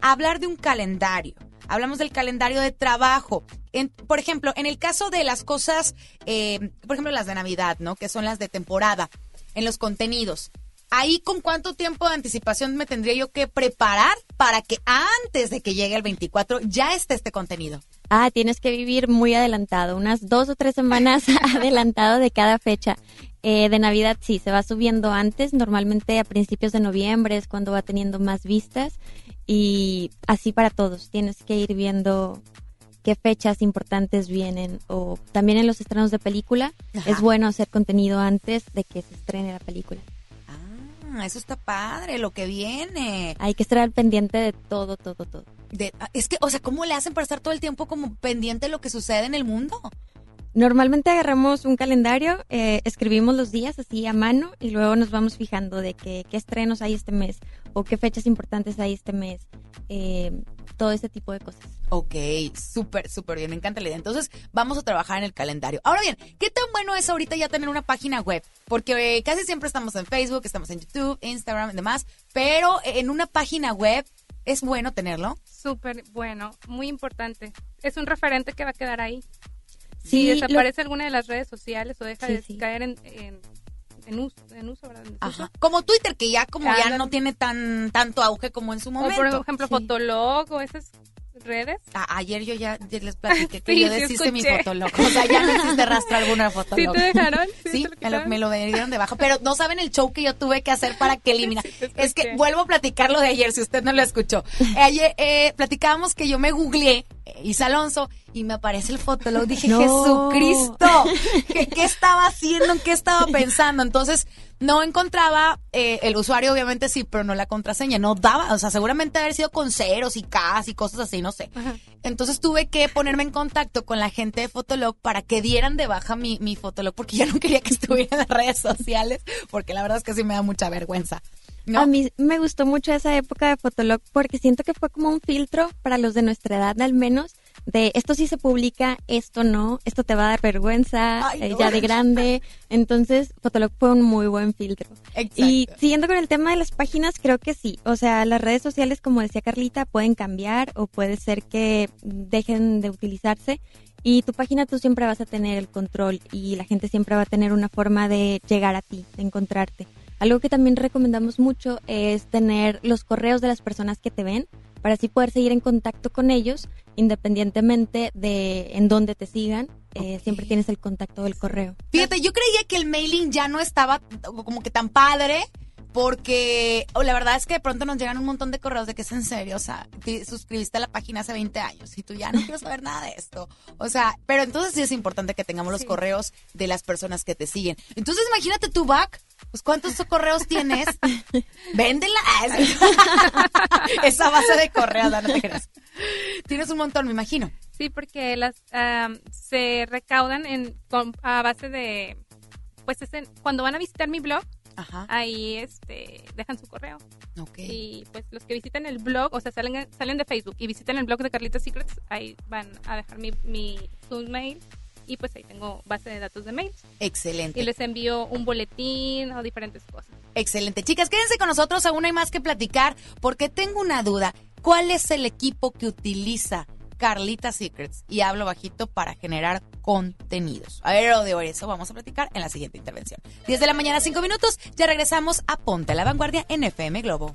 Hablar de un calendario. Hablamos del calendario de trabajo. En- por ejemplo, en el caso de las cosas, eh, por ejemplo, las de Navidad, ¿no? Que son las de temporada, en los contenidos. Ahí, ¿con cuánto tiempo de anticipación me tendría yo que preparar para que antes de que llegue el 24 ya esté este contenido? Ah, tienes que vivir muy adelantado, unas dos o tres semanas adelantado de cada fecha. Eh, de Navidad sí, se va subiendo antes, normalmente a principios de noviembre es cuando va teniendo más vistas y así para todos. Tienes que ir viendo qué fechas importantes vienen o también en los estrenos de película Ajá. es bueno hacer contenido antes de que se estrene la película. Ah, eso está padre, lo que viene. Hay que estar al pendiente de todo, todo, todo. De- ah, es que, o sea, ¿cómo le hacen para estar todo el tiempo como pendiente de lo que sucede en el mundo? Normalmente agarramos un calendario, eh, escribimos los días así a mano y luego nos vamos fijando de que- qué estrenos hay este mes o qué fechas importantes hay este mes, eh, todo ese tipo de cosas. Ok, súper, súper bien, me encanta la idea. Entonces, vamos a trabajar en el calendario. Ahora bien, ¿qué tan bueno es ahorita ya tener una página web? Porque eh, casi siempre estamos en Facebook, estamos en YouTube, Instagram y demás, pero en una página web es bueno tenerlo. Súper bueno, muy importante. Es un referente que va a quedar ahí. Sí, si lo- desaparece alguna de las redes sociales o deja Sí, de sí. caer en, en, en uso, en uso, ¿verdad? En Ajá. Como Twitter, que ya como ya no tiene tan tanto auge como en su O momento. por ejemplo, Fotolog o esas redes. Ayer yo ya, les platiqué que Sí, yo sí deshice mi escuché. fotolog. O sea, ya no existe rastro alguna fotolog. ¿Sí te dejaron? ¿Sí Sí, te lo me, lo, me dieron de baja. Pero no saben el show que yo tuve que hacer para que elimina. te es que vuelvo a platicar lo de ayer, si usted no lo escuchó. Ayer eh, platicábamos que yo me googleé Isa Alonso y me aparece el fotolog. Dije, No. Jesucristo, ¿qué, qué estaba haciendo? ¿En qué estaba pensando? Entonces, no encontraba eh, el usuario, obviamente sí, pero no la contraseña. No daba, o sea, seguramente haber sido con ceros y Ks y cosas así, no sé. Entonces tuve que ponerme en contacto con la gente de Fotolog para que dieran de baja mi, mi Fotolog, porque ya no quería que estuviera en las redes sociales, porque la verdad es que sí me da mucha vergüenza. ¿No? A mí me gustó mucho esa época de Fotolog porque siento que fue como un filtro para los de nuestra edad al menos de esto sí se publica, esto no, esto te va a dar vergüenza Ay, eh, ya de grande. Entonces Fotolog fue un muy buen filtro. Y siguiendo con el tema de las páginas, creo que sí. O sea, las redes sociales, como decía Carlita, pueden cambiar o puede ser que dejen de utilizarse. Y tu página tú siempre vas a tener el control y la gente siempre va a tener una forma de llegar a ti, de encontrarte. Algo que también recomendamos mucho es tener los correos de las personas que te ven para así poder seguir en contacto con ellos independientemente de en dónde te sigan. eh, siempre tienes el contacto del correo. Fíjate, yo creía que el mailing ya no estaba como que tan padre. Porque la verdad es que de pronto nos llegan un montón de correos de que es en serio, o sea, te suscribiste a la página hace 20 años y tú ya no quiero saber nada de esto. O sea, pero entonces sí es importante que tengamos los Sí. correos de las personas que te siguen. Entonces imagínate tu back, pues ¿cuántos correos tienes? Véndela. Esa base de correos, no, te creas. Tienes un montón, me imagino. Sí, porque las am, se recaudan en con- a base de pues es en- cuando van a visitar mi blog, Ajá. ahí este dejan su correo. Ok. Y pues los que visiten el blog, o sea, salen salen de Facebook y visiten el blog de Carlita Secrets, ahí van a dejar mi mi su mail y pues ahí tengo base de datos de mails Excelente. y les envío un boletín o diferentes cosas. Excelente. Chicas, quédense con nosotros, aún hay más que platicar, porque tengo una duda. ¿Cuál es el equipo que utiliza Carlita Secrets y hablo bajito para generar contenidos. A ver, de eso vamos a platicar en la siguiente intervención. 10 de la mañana, 5 minutos, ya regresamos a Ponte a la Vanguardia en FM Globo.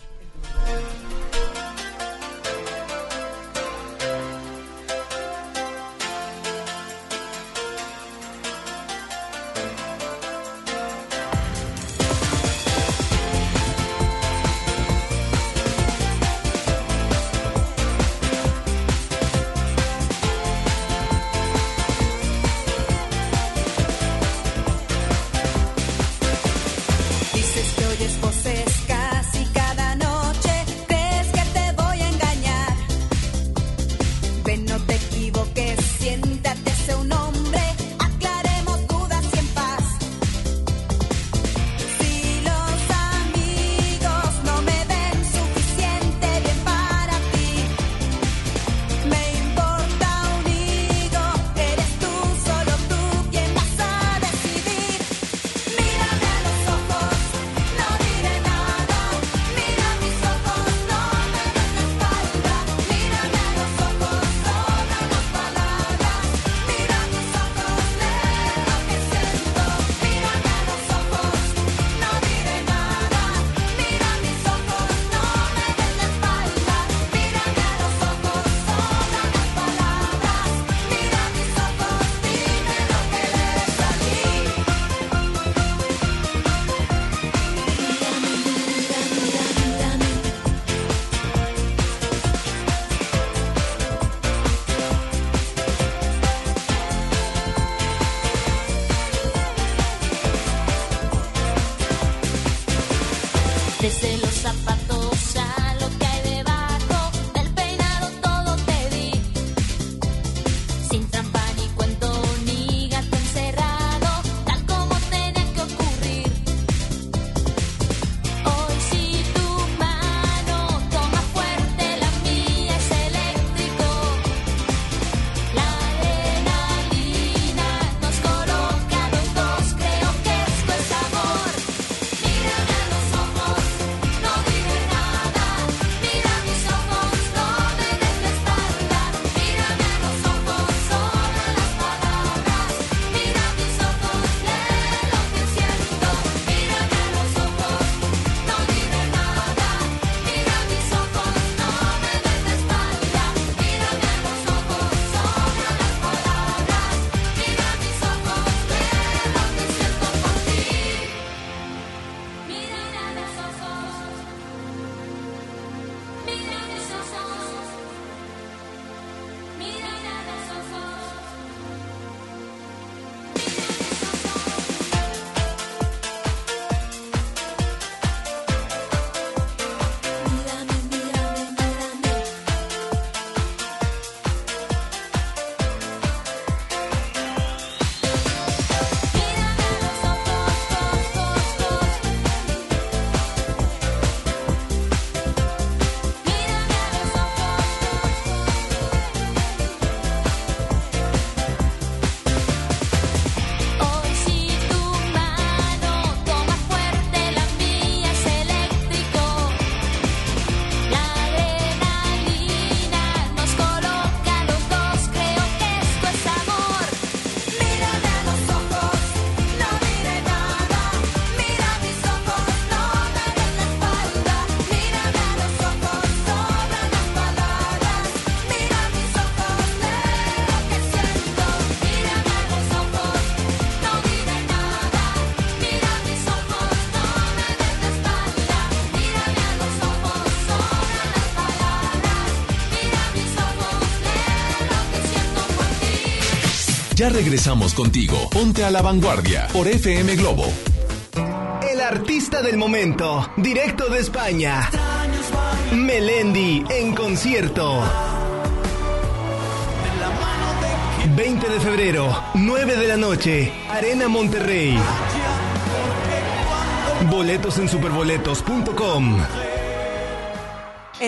Regresamos contigo. Ponte a la vanguardia por FM Globo. El artista del momento, directo de España. Melendi en concierto. 20 de febrero, 9 de la noche, Arena Monterrey. Boletos en superboletos.com.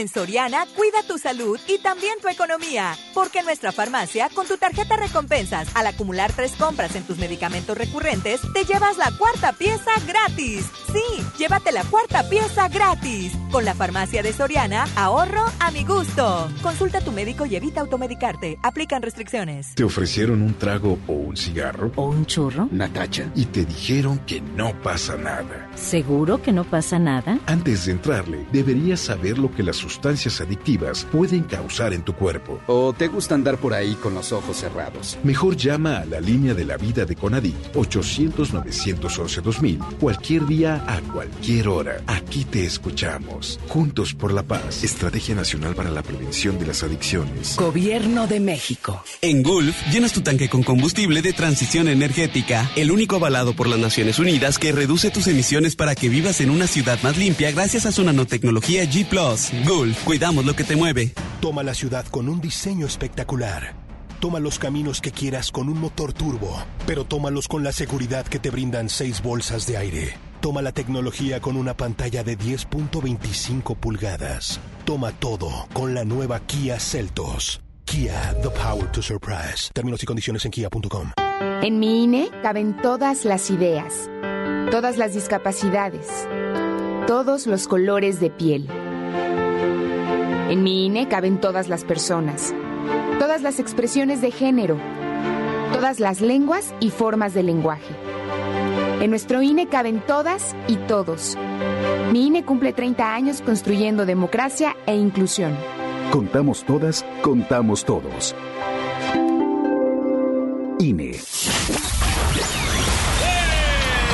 Soriana, cuida tu salud y también tu economía. Porque en nuestra farmacia, con tu tarjeta recompensas, al acumular tres compras en tus medicamentos recurrentes, te llevas la cuarta pieza gratis. Sí, llévate la cuarta pieza gratis. Con la farmacia de Soriana, ahorro a mi gusto. Consulta a tu médico y evita automedicarte. Aplican restricciones. ¿Te ofrecieron un trago o un cigarro? ¿O un churro? Natacha. Y te dijeron que no pasa nada. ¿Seguro que no pasa nada? Antes de entrarle, deberías saber lo que las sustancias adictivas pueden causar en tu cuerpo. ¿O te gusta andar por ahí con los ojos cerrados? Mejor llama a la línea de la vida de Conadic 800-911-2000 cualquier día a cualquier hora. Aquí te escuchamos. Juntos por la paz. Estrategia Nacional para la Prevención de las Adicciones. Gobierno de México. En Gulf, llenas tu tanque con combustible de transición energética, el único avalado por las Naciones Unidas que reduce tus emisiones para que vivas en una ciudad más limpia gracias a su nanotecnología G ⁇ Gulf, cuidamos lo que te mueve. Toma la ciudad con un diseño espectacular. Toma los caminos que quieras con un motor turbo, pero tómalos con la seguridad que te brindan seis bolsas de aire. Toma la tecnología con una pantalla de 10.25 pulgadas. Toma todo con la nueva Kia Celtos. Kia, the power to surprise. Términos y condiciones en kia.com. En mi INE caben todas las ideas, todas las discapacidades, todos los colores de piel. En mi INE caben todas las personas, todas las expresiones de género, todas las lenguas y formas de lenguaje. En nuestro INE caben todas y todos. Mi INE cumple 30 años construyendo democracia e inclusión. Contamos todas, contamos todos. INE.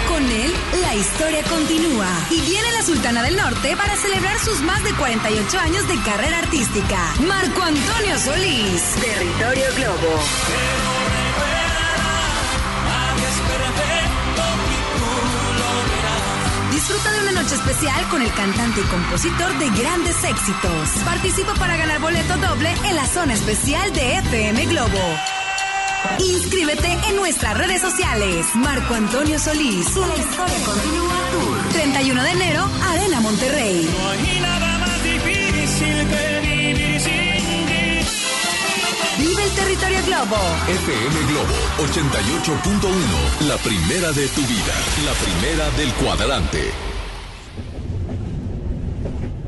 Con él, la historia continúa. Y viene la Sultana del Norte para celebrar sus más de 48 años de carrera artística. Marco Antonio Solís. Territorio Globo. Una noche especial con el cantante y compositor de grandes éxitos. Participa para ganar boleto doble en la zona especial de FM Globo. Inscríbete en nuestras redes sociales. Marco Antonio Solís. La historia continúa Tour. 31 de enero, Arena Monterrey. No hay nada más difícil que vivir sin ti. Vive el territorio Globo. FM Globo 88.1, la primera de tu vida, la primera del cuadrante.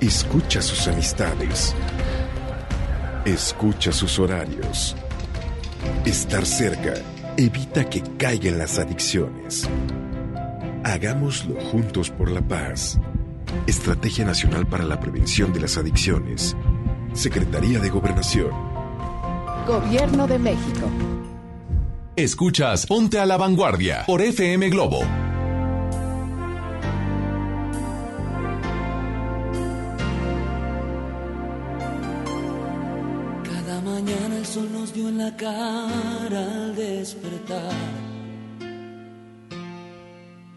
Escucha sus amistades. Escucha sus horarios. Estar cerca evita que caigan las adicciones. Hagámoslo juntos por la paz. Estrategia Nacional para la Prevención de las Adicciones. Secretaría de Gobernación. Gobierno de México. Escuchas Ponte a la Vanguardia por FM Globo. Sol nos dio en la cara al despertar.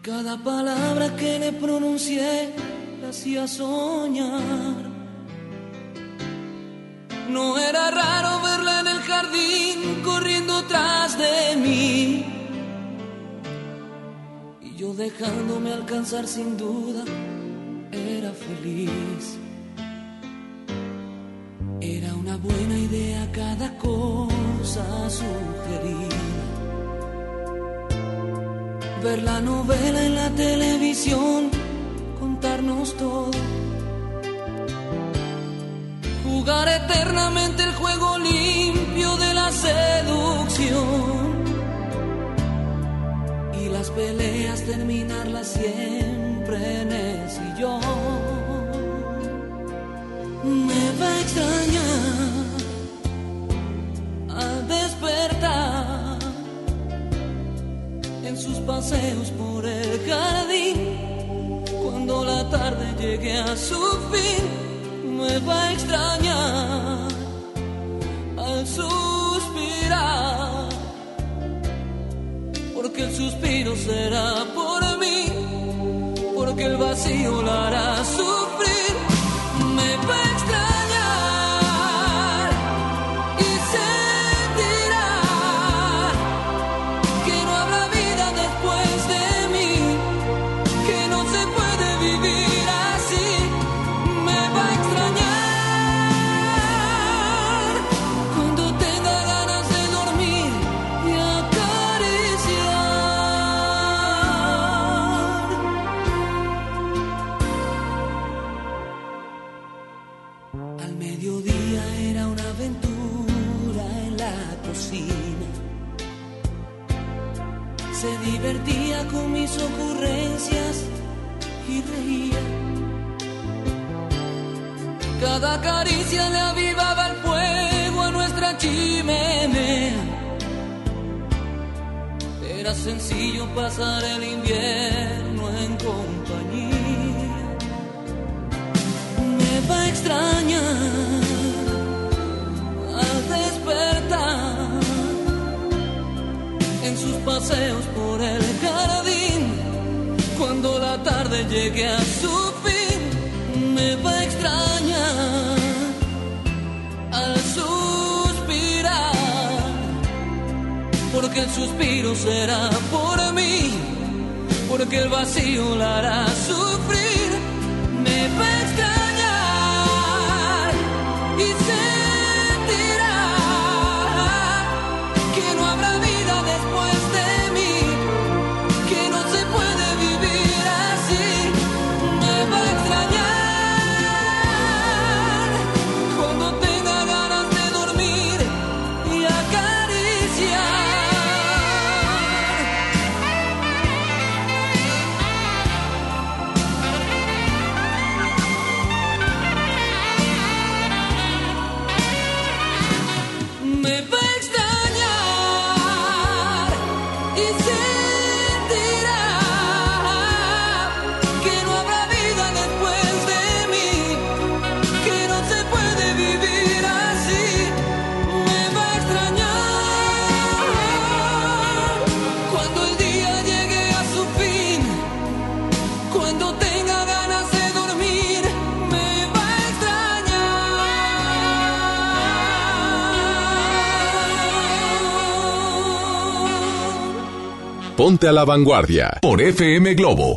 Cada palabra que le pronuncié la hacía soñar. No era raro verla en el jardín corriendo tras de mí. Y yo dejándome alcanzar sin duda, era feliz. Era una buena idea cada cosa sugerida. Ver la novela en la televisión, contarnos todo. Jugar eternamente el juego limpio paseos por el jardín. Cuando la tarde llegue a su fin, me va a extrañar al suspirar. Porque el suspiro será por mí, porque el vacío la hará sufrir. Cada caricia le avivaba el fuego a nuestra chimenea. Era sencillo pasar el invierno en compañía. Me va a extrañar al despertar en sus paseos por el jardín. Cuando la tarde llegue a su fin, me va a Porque el suspiro será por mí, porque el vacío la hará sufrir. Ponte a la vanguardia por FM Globo.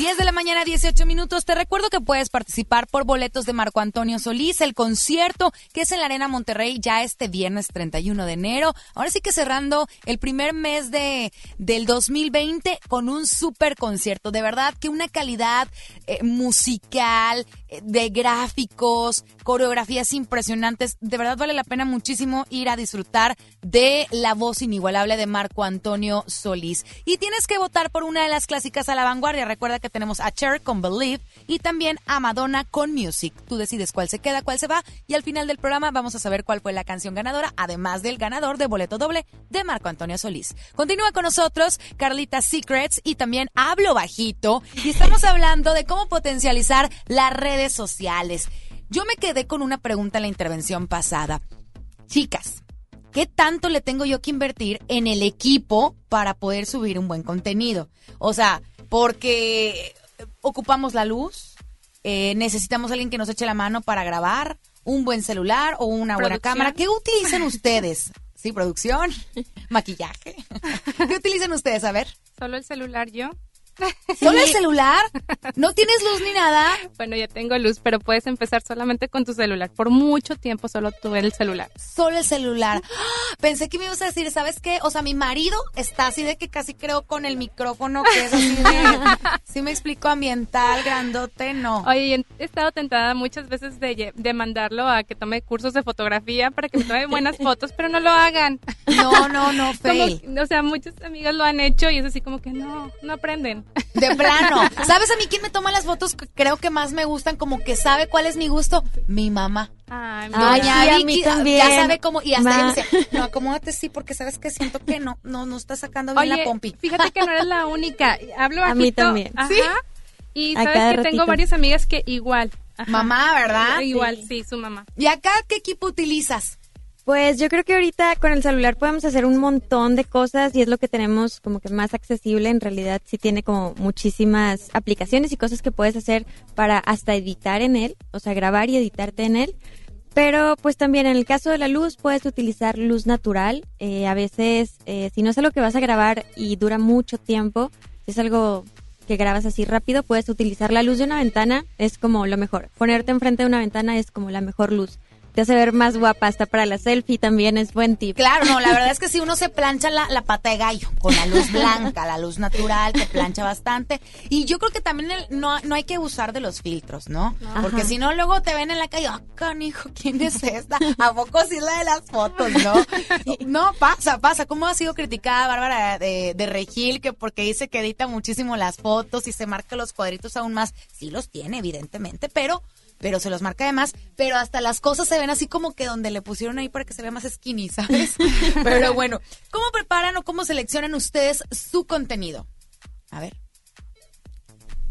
10 de la mañana, 18 minutos. Te recuerdo que puedes participar por boletos de Marco Antonio Solís, el concierto que es en la Arena Monterrey ya este viernes 31 de enero. Ahora sí que cerrando el primer mes de, del 2020 con un super concierto. De verdad que una calidad eh, musical, eh, de gráficos, coreografías impresionantes. De verdad vale la pena muchísimo ir a disfrutar de la voz inigualable de Marco Antonio Solís. Y tienes que votar por una de las clásicas a la vanguardia. Recuerda que tenemos a Cher con Believe y también a Madonna con Music. Tú decides cuál se queda, cuál se va y al final del programa vamos a saber cuál fue la canción ganadora, además del ganador de boleto doble de Marco Antonio Solís. Continúa con nosotros Carlita Secrets y también Hablo Bajito y estamos hablando de cómo potencializar las redes sociales. Yo me quedé con una pregunta en la intervención pasada. Chicas, ¿qué tanto le tengo yo que invertir en el equipo para poder subir un buen contenido? O sea, porque ocupamos la luz, eh, necesitamos alguien que nos eche la mano para grabar, un buen celular o una buena Producción. cámara. ¿Qué utilizan ustedes? Sí, producción, maquillaje. ¿Qué utilizan ustedes? A ver. Solo el celular yo. ¿Solo el celular? ¿No tienes luz ni nada? Bueno, ya tengo luz, pero puedes empezar solamente con tu celular. Por mucho tiempo solo tuve el celular. Solo el celular. Pensé que me ibas a decir, ¿sabes qué? O sea, mi marido está así de que casi creo con el micrófono que es así de... sí me explico, ambiental, grandote, no. Oye, he estado tentada muchas veces de, mandarlo a que tome cursos de fotografía para que me tome buenas fotos, pero no lo hagan. No, no, no, Como- fail. o sea, muchas amigas lo han hecho y es así como que no, no aprenden. De plano. ¿Sabes a mí quién me toma las fotos que creo que más me gustan? Como que sabe cuál es mi gusto. Mi mamá. Ay, Ay, Doña sí, a Vicky, mí ah, también. Ya sabe cómo. Y hasta ella me dice, no, acomódate sí, porque sabes que siento que no, no, no está sacando bien Oye, la pompi. fíjate que no eres la única. Hablo A mí bajito. también. Ajá. ¿Sí? Y sabes que tengo varias amigas que igual. Ajá. Mamá, ¿verdad? Igual, sí, su mamá. ¿Y acá qué equipo utilizas? Pues yo creo que ahorita con el celular podemos hacer un montón de cosas y es lo que tenemos como que más accesible. En realidad sí tiene como muchísimas aplicaciones y cosas que puedes hacer para hasta editar en él, o sea, grabar y editarte en él. Pero pues también en el caso de la luz puedes utilizar luz natural. Eh, a veces, eh, si no es algo que vas a grabar y dura mucho tiempo, si es algo que grabas así rápido, puedes utilizar la luz de una ventana, es como lo mejor. Ponerte enfrente de una ventana es como la mejor luz. Te hace ver más guapa, hasta para la selfie también es buen tip. Claro, no, la verdad es que si uno se plancha la, la pata de gallo con la luz blanca, la luz natural, te plancha bastante. Y yo creo que también el- no, no hay que usar de los filtros, ¿no? Porque si no, luego te ven en la calle, ah, canijo, ¿quién es esta? ¿A poco sí la de las fotos, no? No, pasa, pasa. ¿Cómo ha sido criticada Bárbara de, de Regil? Que porque dice que edita muchísimo las fotos y se marca los cuadritos aún más. Sí los tiene, evidentemente, pero pero se los marca de más, pero hasta las cosas se ven así como que donde le pusieron ahí para que se vea más skinny, ¿sabes? Pero bueno, ¿cómo preparan o cómo seleccionan ustedes su contenido? A ver.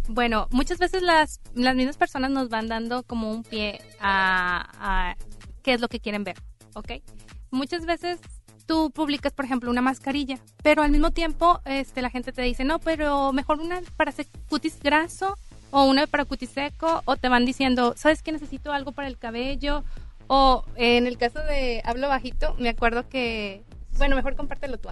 Bueno, muchas veces las, las mismas personas nos van dando como un pie a, a qué es lo que quieren ver, ¿ok? Muchas veces tú publicas, por ejemplo, una mascarilla, pero al mismo tiempo este, la gente te dice, no, pero mejor una para hacer cutis graso o una para cutis seco, o te van diciendo, ¿sabes que necesito algo para el cabello? O eh, en el caso de Hablo Bajito, me acuerdo que, bueno, mejor compártelo tú.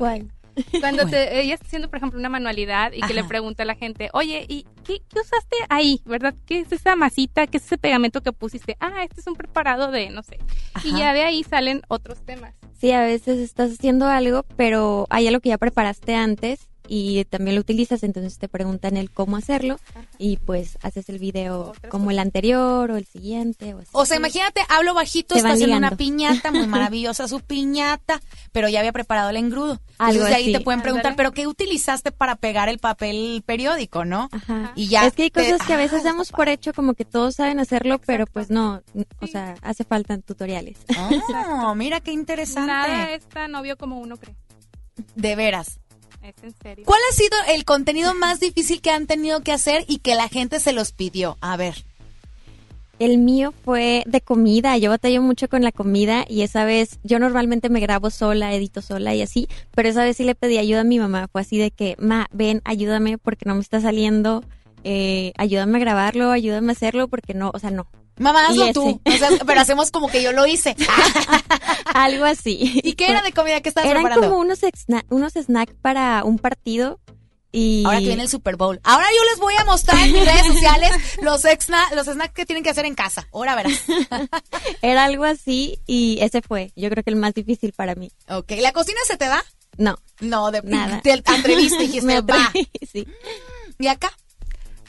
Cuando te, ella está haciendo, por ejemplo, una manualidad y que le pregunta a la gente, oye, ¿y qué, qué usaste ahí? ¿Verdad? ¿Qué es esa masita? ¿Qué es ese pegamento que pusiste? Ah, este es un preparado de, no sé. Y ya de ahí salen otros temas. Sí, a veces estás haciendo algo, pero hay algo que ya preparaste antes y también lo utilizas, entonces te preguntan el cómo hacerlo y pues haces el video como el anterior o el siguiente o así. O sea, imagínate, hablo bajito, Te está van haciendo una piñata, muy maravillosa su piñata, pero ya había preparado el engrudo. Algo Entonces de ahí así. te pueden preguntar, Ándale. ¿pero qué utilizaste para pegar el papel periódico, no? Ajá. Y ya es que hay te- cosas que a veces Ah, damos por hecho como que todos saben hacerlo, pero pues no, o sea, hace falta tutoriales. Oh, mira qué interesante. Nada es tan obvio como uno cree. De veras. Es en serio. ¿Cuál ha sido el contenido más difícil que han tenido que hacer y que la gente se los pidió? A ver. El mío fue de comida, yo batallo mucho con la comida y esa vez yo normalmente me grabo sola, edito sola y así, pero esa vez sí le pedí ayuda a mi mamá, fue así de que, ma, ven, ayúdame porque no me está saliendo, eh, ayúdame a grabarlo, ayúdame a hacerlo porque no, o sea, no. Mamá, hazlo tú. O sea, pero hacemos como que yo lo hice. Algo así. ¿Y qué era de comida que estabas Eran preparando? como unos, unos snacks para un partido y... Ahora que viene el Super Bowl. Ahora yo les voy a mostrar en mis redes sociales los, exna- los snacks que tienen que hacer en casa. Ahora verás. Era algo así y ese fue, yo creo que el más difícil para mí. Ok, ¿la cocina se te da? No. No, de Nada. Te atreviste y dijiste, Me va. sí. ¿Y acá?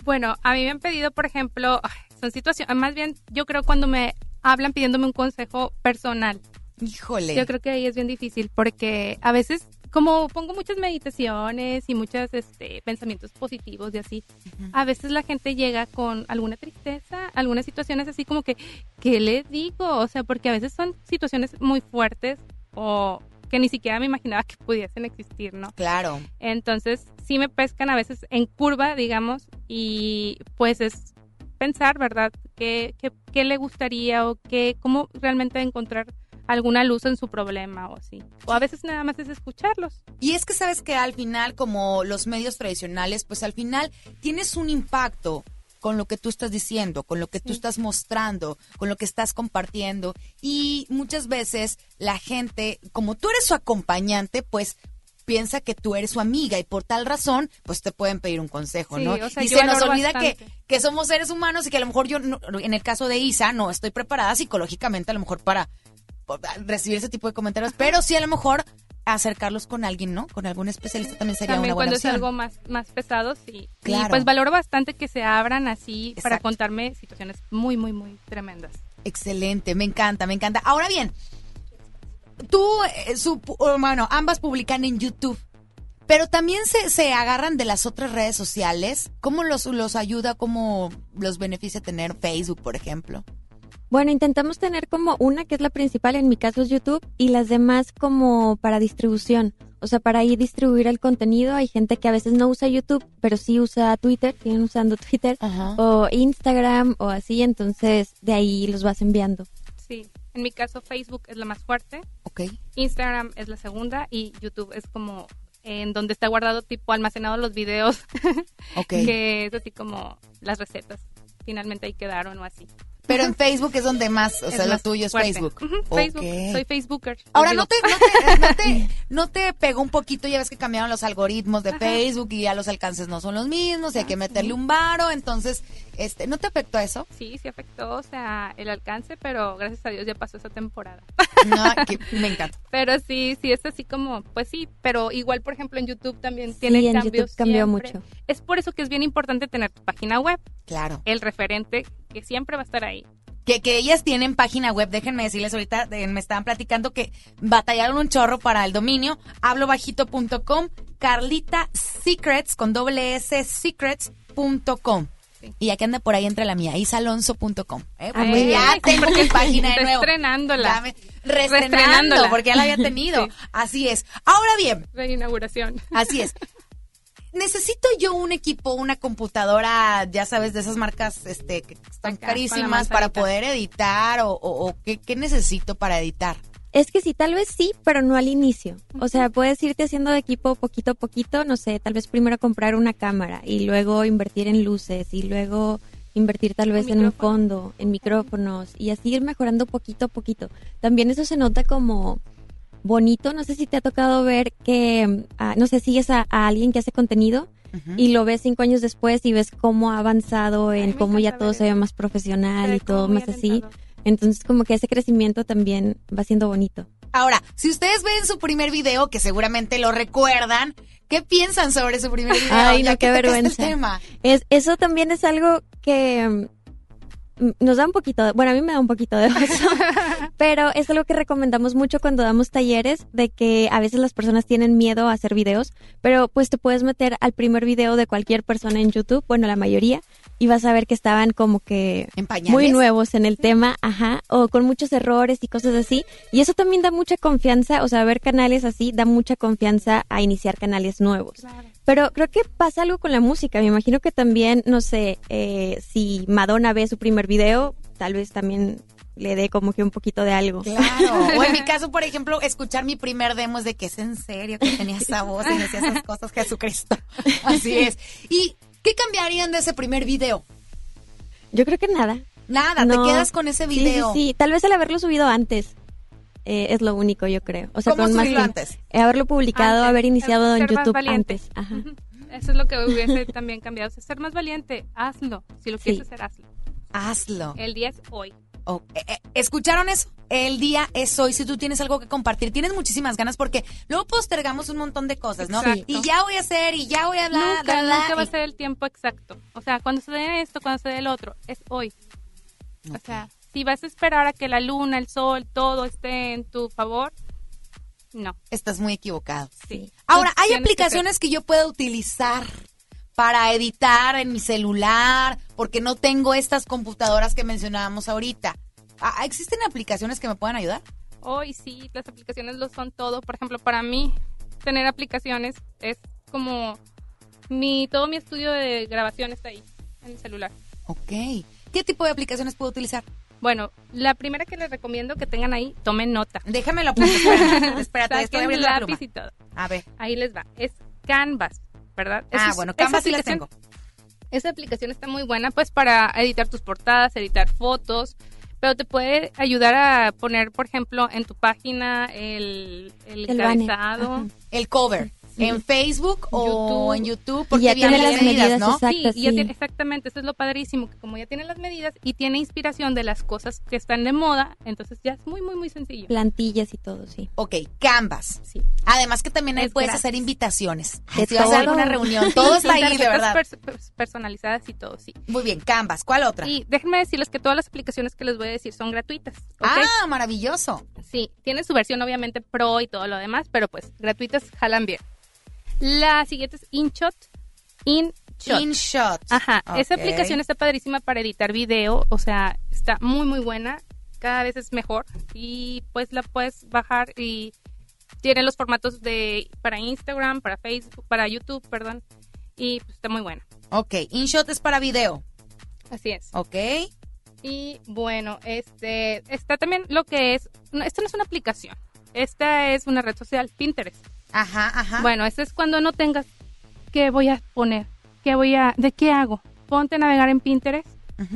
Bueno, a mí me han pedido, por ejemplo, son situaciones, más bien yo creo cuando me hablan pidiéndome un consejo personal. Híjole. Yo creo que ahí es bien difícil porque a veces como pongo muchas meditaciones y muchos este, pensamientos positivos y así, a veces la gente llega con alguna tristeza, algunas situaciones así como que, ¿qué le digo? O sea, porque a veces son situaciones muy fuertes o que ni siquiera me imaginaba que pudiesen existir, ¿no? Claro. Entonces, sí me pescan a veces en curva, digamos, y pues es pensar, ¿verdad? ¿Qué, qué, qué le gustaría o qué, cómo realmente encontrar alguna luz en su problema o así? O a veces nada más es escucharlos. Y es que sabes que al final, como los medios tradicionales, pues al final tienes un impacto con lo que tú estás diciendo, con lo que tú estás mostrando, con lo que estás compartiendo. Y muchas veces la gente, como tú eres su acompañante, pues piensa que tú eres su amiga y por tal razón, pues te pueden pedir un consejo, Sí, ¿no? o sea, y se nos olvida que, que somos seres humanos y que a lo mejor yo, no- en el caso de Isa, no estoy preparada psicológicamente a lo mejor para recibir ese tipo de comentarios, pero sí a lo mejor acercarlos con alguien, ¿no? Con algún especialista también sería También una buena cuando es algo más, más pesado, sí. Claro. Y pues valoro bastante que se abran así para contarme situaciones muy, muy, muy tremendas. Excelente, me encanta, me encanta. Ahora bien, tú, eh, su- bueno, ambas publican en YouTube. Pero también se, se agarran de las otras redes sociales. ¿Cómo los, los ayuda, cómo los beneficia tener Facebook, por ejemplo? Bueno, intentamos tener como una que es la principal, en mi caso es YouTube, y las demás como para distribución. O sea, para ahí distribuir el contenido. Hay gente que a veces no usa YouTube, pero sí usa Twitter, siguen usando Twitter, o Instagram, o así. Entonces, de ahí los vas enviando. Sí, en mi caso Facebook es la más fuerte. Ok. Instagram es la segunda y YouTube es como en donde está guardado tipo almacenado los videos. Ok. que es así como las recetas. Finalmente ahí quedaron o así. Pero en Facebook es donde más, o Es sea, lo tuyo es fuerte. Facebook. Facebook. Ok. Soy Facebooker. Ahora, ¿no te, no, te, no, te, no te pegó un poquito? Ya ves que cambiaron los algoritmos de Facebook y ya los alcances no son los mismos y hay que meterle un varo. Entonces, este, ¿no te afectó eso? Sí, sí afectó, o sea, el alcance, pero gracias a Dios ya pasó esa temporada. No, que me encanta. Pero sí, sí es así como, pues sí, pero igual, por ejemplo, en YouTube también tiene en cambios. YouTube cambió siempre. mucho. Es por eso que es bien importante tener tu página web. Claro. El referente que siempre va a estar ahí. Que, que ellas tienen página web, déjenme decirles ahorita, me estaban platicando que batallaron un chorro para el dominio, hablobajito.com, Carlita Secrets, con doble S, secrets.com. Y aquí anda por ahí entre la mía, isalonso.com. ¿eh? Ah, Porque ya tengo mi página de nuevo. estrenándola. Ya Reestrenándola. porque ya la había tenido. Sí. Así es. Ahora bien, Reinauguración. Así es. Necesito yo un equipo, una computadora, ya sabes, de esas marcas este, que están carísimas para poder editar o, o- o ¿qué, qué necesito para editar. Es que sí, tal vez sí, pero no al inicio. O sea, puedes irte haciendo de equipo poquito a poquito, no sé, tal vez primero comprar una cámara y luego invertir en luces y luego invertir tal vez en un fondo, en micrófonos y así ir mejorando poquito a poquito. También eso se nota como bonito, no sé si te ha tocado ver que, ah, no sé, sigues a, a alguien que hace contenido y lo ves cinco años después y ves cómo ha avanzado en cómo ya todo se ve más profesional y todo más así. Entonces como que ese crecimiento también va siendo bonito. Ahora, si ustedes ven su primer video, que seguramente lo recuerdan, ¿qué piensan sobre su primer video? Ay, no, que qué el vergüenza. tema. Es, eso también es algo que nos da un poquito, de, bueno, a mí me da un poquito de oso, pero es algo que recomendamos mucho cuando damos talleres, de que a veces las personas tienen miedo a hacer videos, pero pues te puedes meter al primer video de cualquier persona en YouTube, bueno, la mayoría, y vas a ver que estaban como que pañales? muy nuevos en el tema, ajá, o con muchos errores y cosas así, y eso también da mucha confianza, o sea, ver canales así da mucha confianza a iniciar canales nuevos. Pero creo que pasa algo con la música. Me imagino que también, no sé, eh, si Madonna ve su primer video, tal vez también le dé como que un poquito de algo. Claro. O en mi caso, por ejemplo, escuchar mi primer demo es de que es en serio que tenía esa voz y decía esas cosas, Jesucristo. Así es. ¿Y qué cambiarían de ese primer video? Yo creo que nada. Nada, No. te quedas con ese Sí, sí, video. Sí, tal vez el haberlo subido antes eh, es lo único, yo creo. O sea, ¿Cómo con más antes? Eh, haberlo publicado, Antes, haber iniciado en ser YouTube valiente. antes. Ajá. Eso es lo que hubiese también cambiado. O sea, ser más valiente, hazlo. Si lo quieres Sí. hacer, hazlo. Hazlo. El día es hoy. Oh, eh, eh, ¿Escucharon eso? El día es hoy. Si tú tienes algo que compartir, tienes muchísimas ganas porque luego postergamos un montón de cosas, ¿no? Exacto. Y ya voy a hacer y ya voy a hablar. nunca, bla, nunca va a ser el tiempo exacto. O sea, cuando se dé esto, cuando se dé el otro, es hoy. O sea, si vas a esperar a que la luna, el sol, todo esté en tu favor, no. Estás muy equivocado. Sí. Ahora, hay tienes que aplicaciones que, yo pueda utilizar para editar en mi celular porque no tengo estas computadoras que mencionábamos ahorita. Ah, ¿Existen aplicaciones que me puedan ayudar? Hoy sí, las aplicaciones lo son todo. Por ejemplo, para mí, tener aplicaciones es como mi todo mi estudio de grabación está ahí, en el celular. Ok. ¿Qué tipo de aplicaciones puedo utilizar? Bueno, la primera que les recomiendo que tengan ahí, tomen nota. Déjame lo apunto, espérate, espérate, estoy abriendo la pluma. y todo. A ver. Ahí les va. Es Canvas, ¿verdad? Ah, es- bueno, Canvas sí las tengo. Esa aplicación está muy buena pues para editar tus portadas, editar fotos, pero te puede ayudar a poner, por ejemplo, en tu página el, el, El cover. En Facebook o en YouTube, porque ya vienen tiene las medidas, medidas ¿no? exactas. Sí, y ya tiene- exactamente, eso es lo padrísimo, que como ya tiene las medidas y tiene inspiración de las cosas que están de moda, entonces ya es muy, muy, muy sencillo. Plantillas y todo, sí. Ok, Canvas. Sí. Además que también ahí Es puedes gratis. hacer invitaciones. De si vas a todo. alguna reunión, todo está ahí, de verdad. pers- pers- personalizadas y todo, sí. Muy bien, Canvas. ¿Cuál otra? Y déjenme decirles que todas las aplicaciones que les voy a decir son gratuitas. Ah, maravilloso. Sí, tiene su versión obviamente pro y todo lo demás, pero pues gratuitas jalan bien. La siguiente es InShot. InShot. InShot. Ajá, esa Ok. aplicación está padrísima para editar video, o sea, está muy muy buena, cada vez es mejor y pues la puedes bajar y tiene los formatos de para Instagram, para Facebook, para YouTube, perdón, y pues está muy buena. Ok, InShot es para video. Así es. Ok. Y bueno, este está también lo que es, no, esta no es una aplicación, esta es una red social, Pinterest. Ajá, ajá. Bueno, este es cuando no tengas qué voy a poner, qué voy a, de qué hago. Ponte a navegar en Pinterest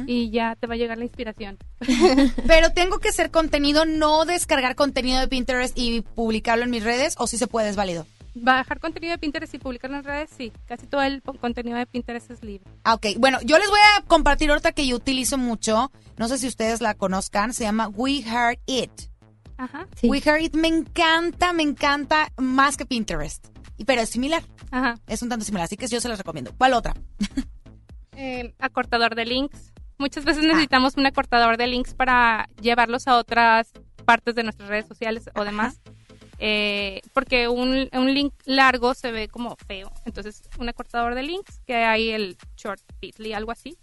y ya te va a llegar la inspiración. Pero tengo que hacer contenido, no descargar contenido de Pinterest y publicarlo en mis redes, o si se puede, es válido. Bajar contenido de Pinterest y publicarlo en redes, sí. Casi todo el contenido de Pinterest es libre. Ah, ok. Bueno, yo les voy a compartir ahorita que yo utilizo mucho. No sé si ustedes la conozcan. Se llama We Heart It. Ajá. We Heart It me encanta, me encanta más que Pinterest. Pero es similar. Ajá. Es un tanto similar, así que yo se las recomiendo. ¿Cuál otra? Eh, acortador de links. Muchas veces necesitamos un acortador de links para llevarlos a otras partes de nuestras redes sociales o demás. Eh, porque un, un link largo se ve como feo. Entonces, un acortador de links, que hay el short bitly, algo así,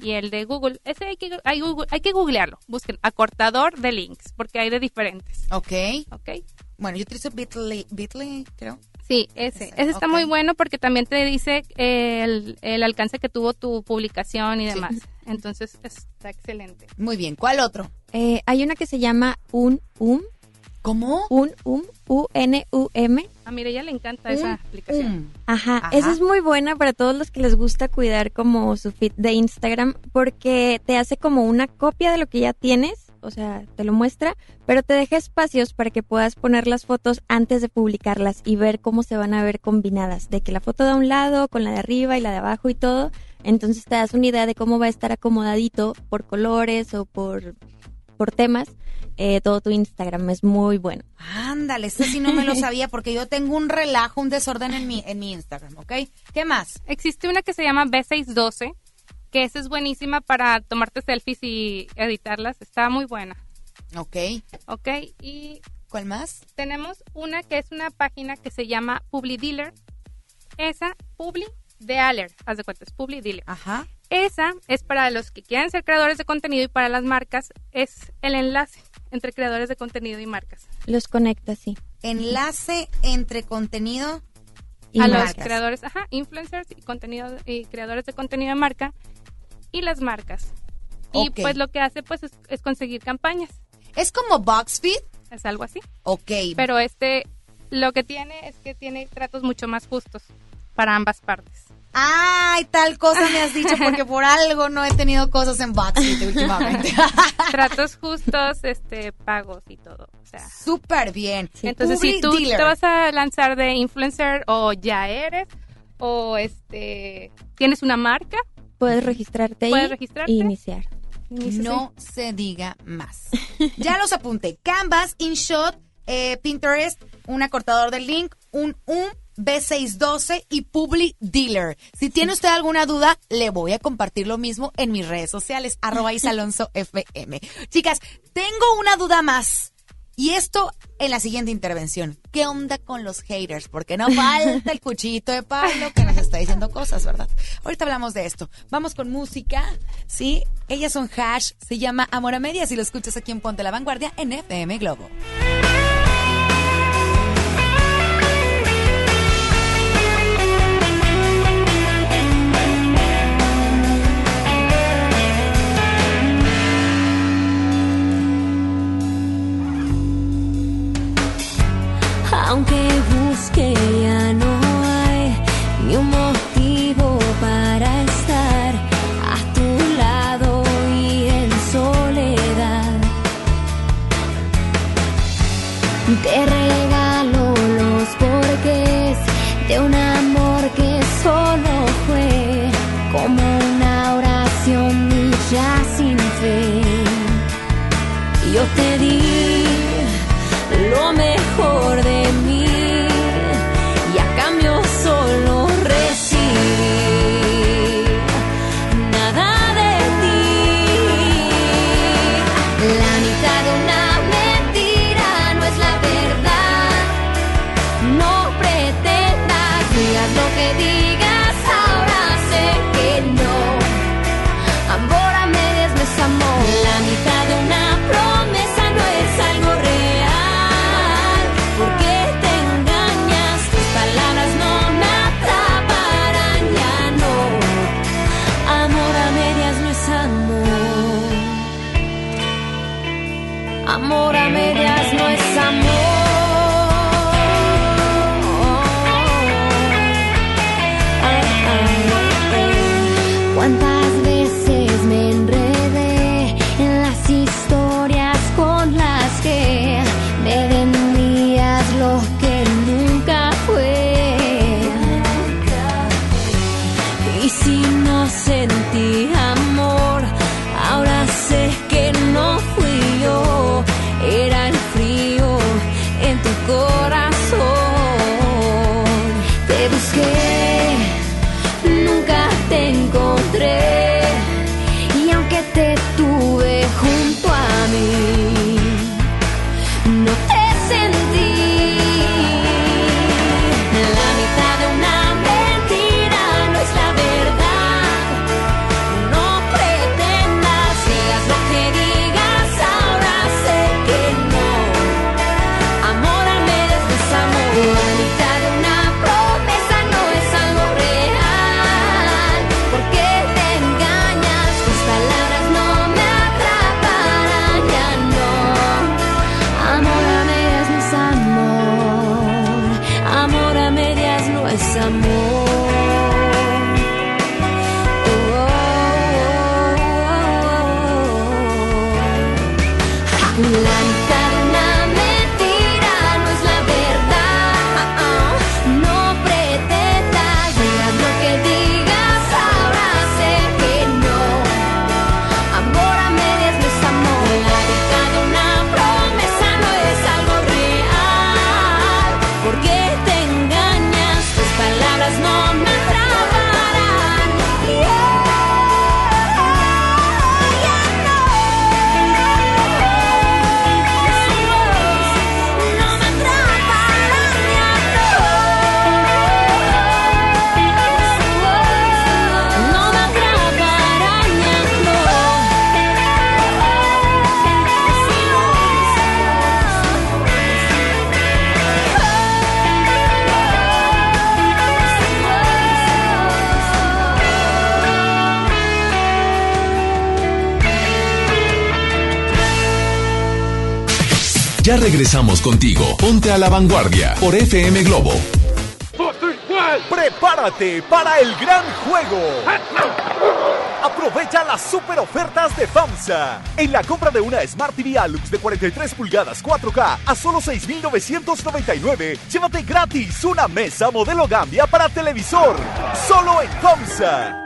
y el de Google. Ese hay que, hay, Google- hay que googlearlo. Busquen acortador de links, porque hay de diferentes. Ok. Ok. Bueno, yo utilizo Bitly, Bitly creo. Sí, ese. Ese está muy bueno porque también te dice el, el alcance que tuvo tu publicación y demás. Entonces, está excelente. Muy bien. ¿Cuál otro? Eh, hay una que se llama Un Um. ¿Cómo? Un Um, U-N-U-M. A Mireya le encanta esa aplicación. Ajá, Ajá. esa es muy buena para todos los que les gusta cuidar como su feed de Instagram porque te hace como una copia de lo que ya tienes, o sea, te lo muestra, pero te deja espacios para que puedas poner las fotos antes de publicarlas y ver cómo se van a ver combinadas, de que la foto de un lado con la de arriba y la de abajo y todo, entonces te das una idea de cómo va a estar acomodadito por colores o por, por temas. eh, todo tu Instagram es muy bueno. Ándale, este sí no me lo sabía porque yo tengo un relajo, un desorden en mi, en mi Instagram, ¿ok? ¿Qué más? Existe una que se llama B612, que esa es buenísima para tomarte selfies y editarlas. Está muy buena. Ok. Ok, y... ¿Cuál más? Tenemos una que es una página que se llama Publi Dealer. Esa, Publi Dealer, haz de cuenta, es Publi Dealer. Ajá. Esa es para los que quieren ser creadores de contenido y para las marcas es el enlace entre creadores de contenido y marcas. Los conecta, sí. Enlace entre contenido Y a los creadores, ajá, influencers y contenido y creadores de contenido de marca y las marcas. Y pues lo que hace pues es, es conseguir campañas. Es como BoxFeed. Es algo así. Ok. Pero este lo que tiene es que tiene tratos mucho más justos para ambas partes. Ay, tal cosa me has dicho porque por algo no he tenido cosas en BoxFeed últimamente. tratos justos, este pagos y todo, o sea, Súper bien. Entonces, si tú Dealer. te vas a lanzar de influencer o ya eres o este tienes una marca, Puedes registrarte Puedes y registrarte. iniciar. No se diga más. Ya los apunté. Canvas, InShot, eh, Pinterest, un acortador del link, un un B612 y Publi Dealer. Si tiene usted alguna duda, le voy a compartir lo mismo en mis redes sociales, arroba Isalonso FM. Chicas, tengo una duda más. Y esto en la siguiente intervención. ¿Qué onda con los haters? Porque no falta el cuchillito de palo que nos está diciendo cosas, ¿verdad? Ahorita hablamos de esto. Vamos con música. Sí, ellas son Hash. Se llama Amor a Medias y lo escuchas aquí en Ponte la Vanguardia en FM Globo. Aunque busque regresamos contigo. Ponte a la vanguardia por FM Globo. Prepárate para el gran juego. Aprovecha las super ofertas de FAMSA. En la compra de una Smart TV Alux de 43 pulgadas 4K a solo 6,999, llévate gratis una mesa modelo Gambia para televisor. Solo en FAMSA.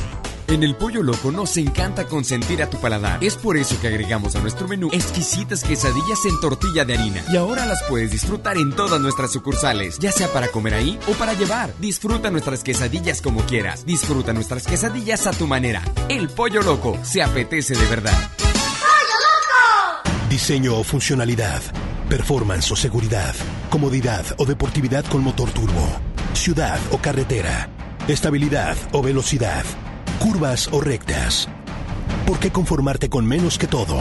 En el Pollo Loco nos encanta consentir a tu paladar. Es por eso que agregamos a nuestro menú exquisitas quesadillas en tortilla de harina. Y ahora las puedes disfrutar en todas nuestras sucursales, ya sea para comer ahí o para llevar. Disfruta nuestras quesadillas como quieras. Disfruta nuestras quesadillas a tu manera. El Pollo Loco se apetece de verdad. Diseño o funcionalidad, performance o seguridad, comodidad o deportividad con motor turbo, ciudad o carretera, estabilidad o velocidad, curvas o rectas. ¿Por qué conformarte con menos que todo?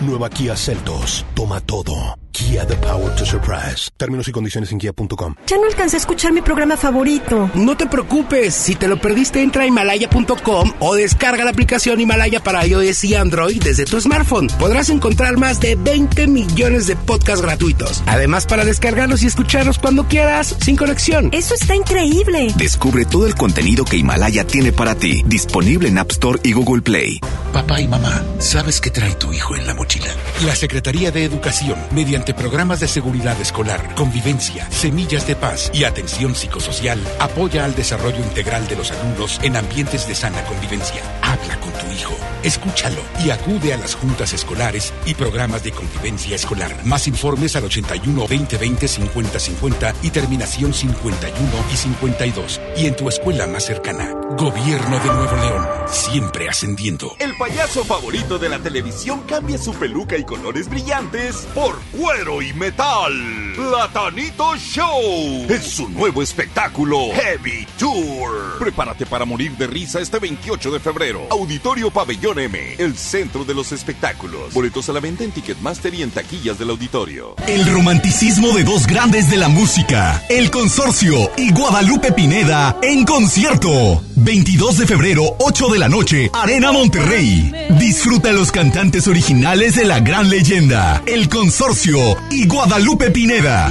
Nueva Kia Celtos, toma todo. Kia The Power to Surprise. Términos y condiciones en kia.com. Ya no alcancé a escuchar mi programa favorito. No te preocupes, si te lo perdiste entra a himalaya.com o descarga la aplicación Himalaya para iOS y Android desde tu smartphone. Podrás encontrar más de 20 millones de podcasts gratuitos. Además para descargarlos y escucharlos cuando quieras, sin conexión. Eso está increíble. Descubre todo el contenido que Himalaya tiene para ti, disponible en App Store y Google Play. Papá y mamá, ¿sabes qué trae tu hijo en la mochila? La Secretaría de Educación, mediante programas de seguridad escolar, convivencia, semillas de paz y atención psicosocial, apoya al desarrollo integral de los alumnos en ambientes de sana convivencia. Habla con tu hijo, escúchalo y acude a las juntas escolares y programas de convivencia escolar. Más informes al 81 2020 50 50 y terminación 51 y 52. Y en tu escuela más cercana. Gobierno de Nuevo León, siempre ascendiendo. El payaso favorito de la televisión cambia su peluca y colores brillantes por cuero y metal. Platanito Show es su nuevo espectáculo Heavy Tour. Prepárate para morir de risa este 28 de febrero. Auditorio Pabellón M, el centro de los espectáculos. Boletos a la venta en Ticketmaster y en taquillas del auditorio. El romanticismo de dos grandes de la música, El Consorcio y Guadalupe Pineda en concierto. 22 de febrero, 8 de la noche, Arena Monterrey. Disfruta los cantantes originales de la gran leyenda, El Consorcio y Guadalupe Pineda.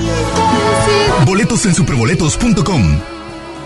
Boletos en superboletos.com.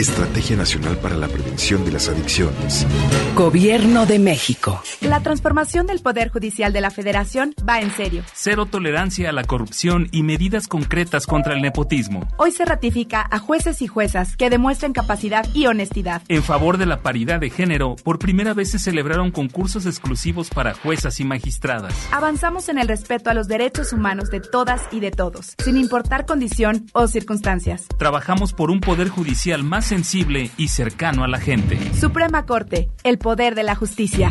Estrategia Nacional para la Prevención de las Adicciones. Gobierno de México. La transformación del Poder Judicial de la Federación va en serio. Cero tolerancia a la corrupción y medidas concretas contra el nepotismo. Hoy se ratifica a jueces y juezas que demuestren capacidad y honestidad. En favor de la paridad de género, por primera vez se celebraron concursos exclusivos para juezas y magistradas. Avanzamos en el respeto a los derechos humanos de todas y de todos, sin importar condición o circunstancias. Trabajamos por un poder judicial más sensible y cercano a la gente. Suprema Corte, el poder de la justicia.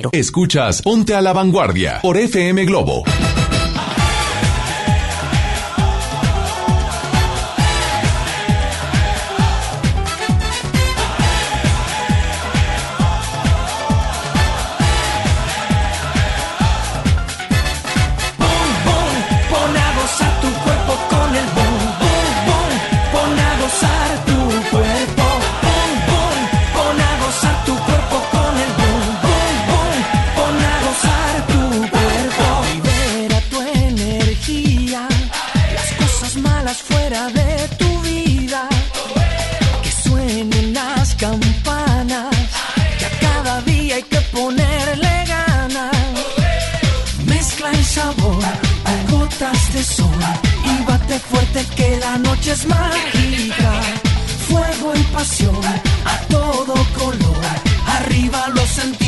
Escuchas Ponte a la Vanguardia por FM Globo. De sol y bate fuerte que la noche es mágica. Fuego y pasión a todo color. Arriba los sentidos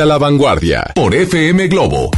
A la Vanguardia por FM Globo.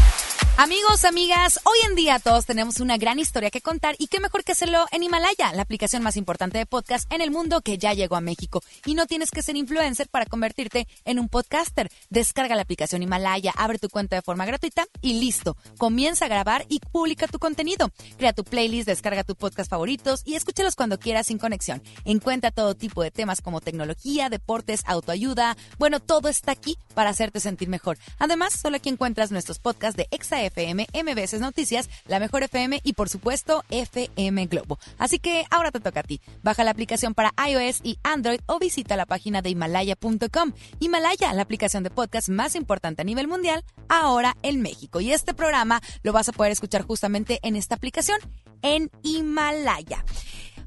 Amigos, amigas, en día todos tenemos una gran historia que contar y qué mejor que hacerlo en Himalaya, la aplicación más importante de podcast en el mundo que ya llegó a México. Y no tienes que ser influencer para convertirte en un podcaster. Descarga la aplicación Himalaya, abre tu cuenta de forma gratuita y listo. Comienza a grabar y publica tu contenido. Crea tu playlist, descarga tu podcast favoritos y escúchalos cuando quieras sin conexión. Encuentra todo tipo de temas como tecnología, deportes, autoayuda. Bueno, todo está aquí para hacerte sentir mejor. Además, solo aquí encuentras nuestros podcasts de Exa FM, MBS Noticias, La Mejor FM y por supuesto FM Globo. Así que ahora te toca a ti. Baja la aplicación para iOS y Android o visita la página de Himalaya.com. Himalaya, la aplicación de podcast más importante a nivel mundial, ahora en México. Y este programa lo vas a poder escuchar justamente en esta aplicación, en Himalaya.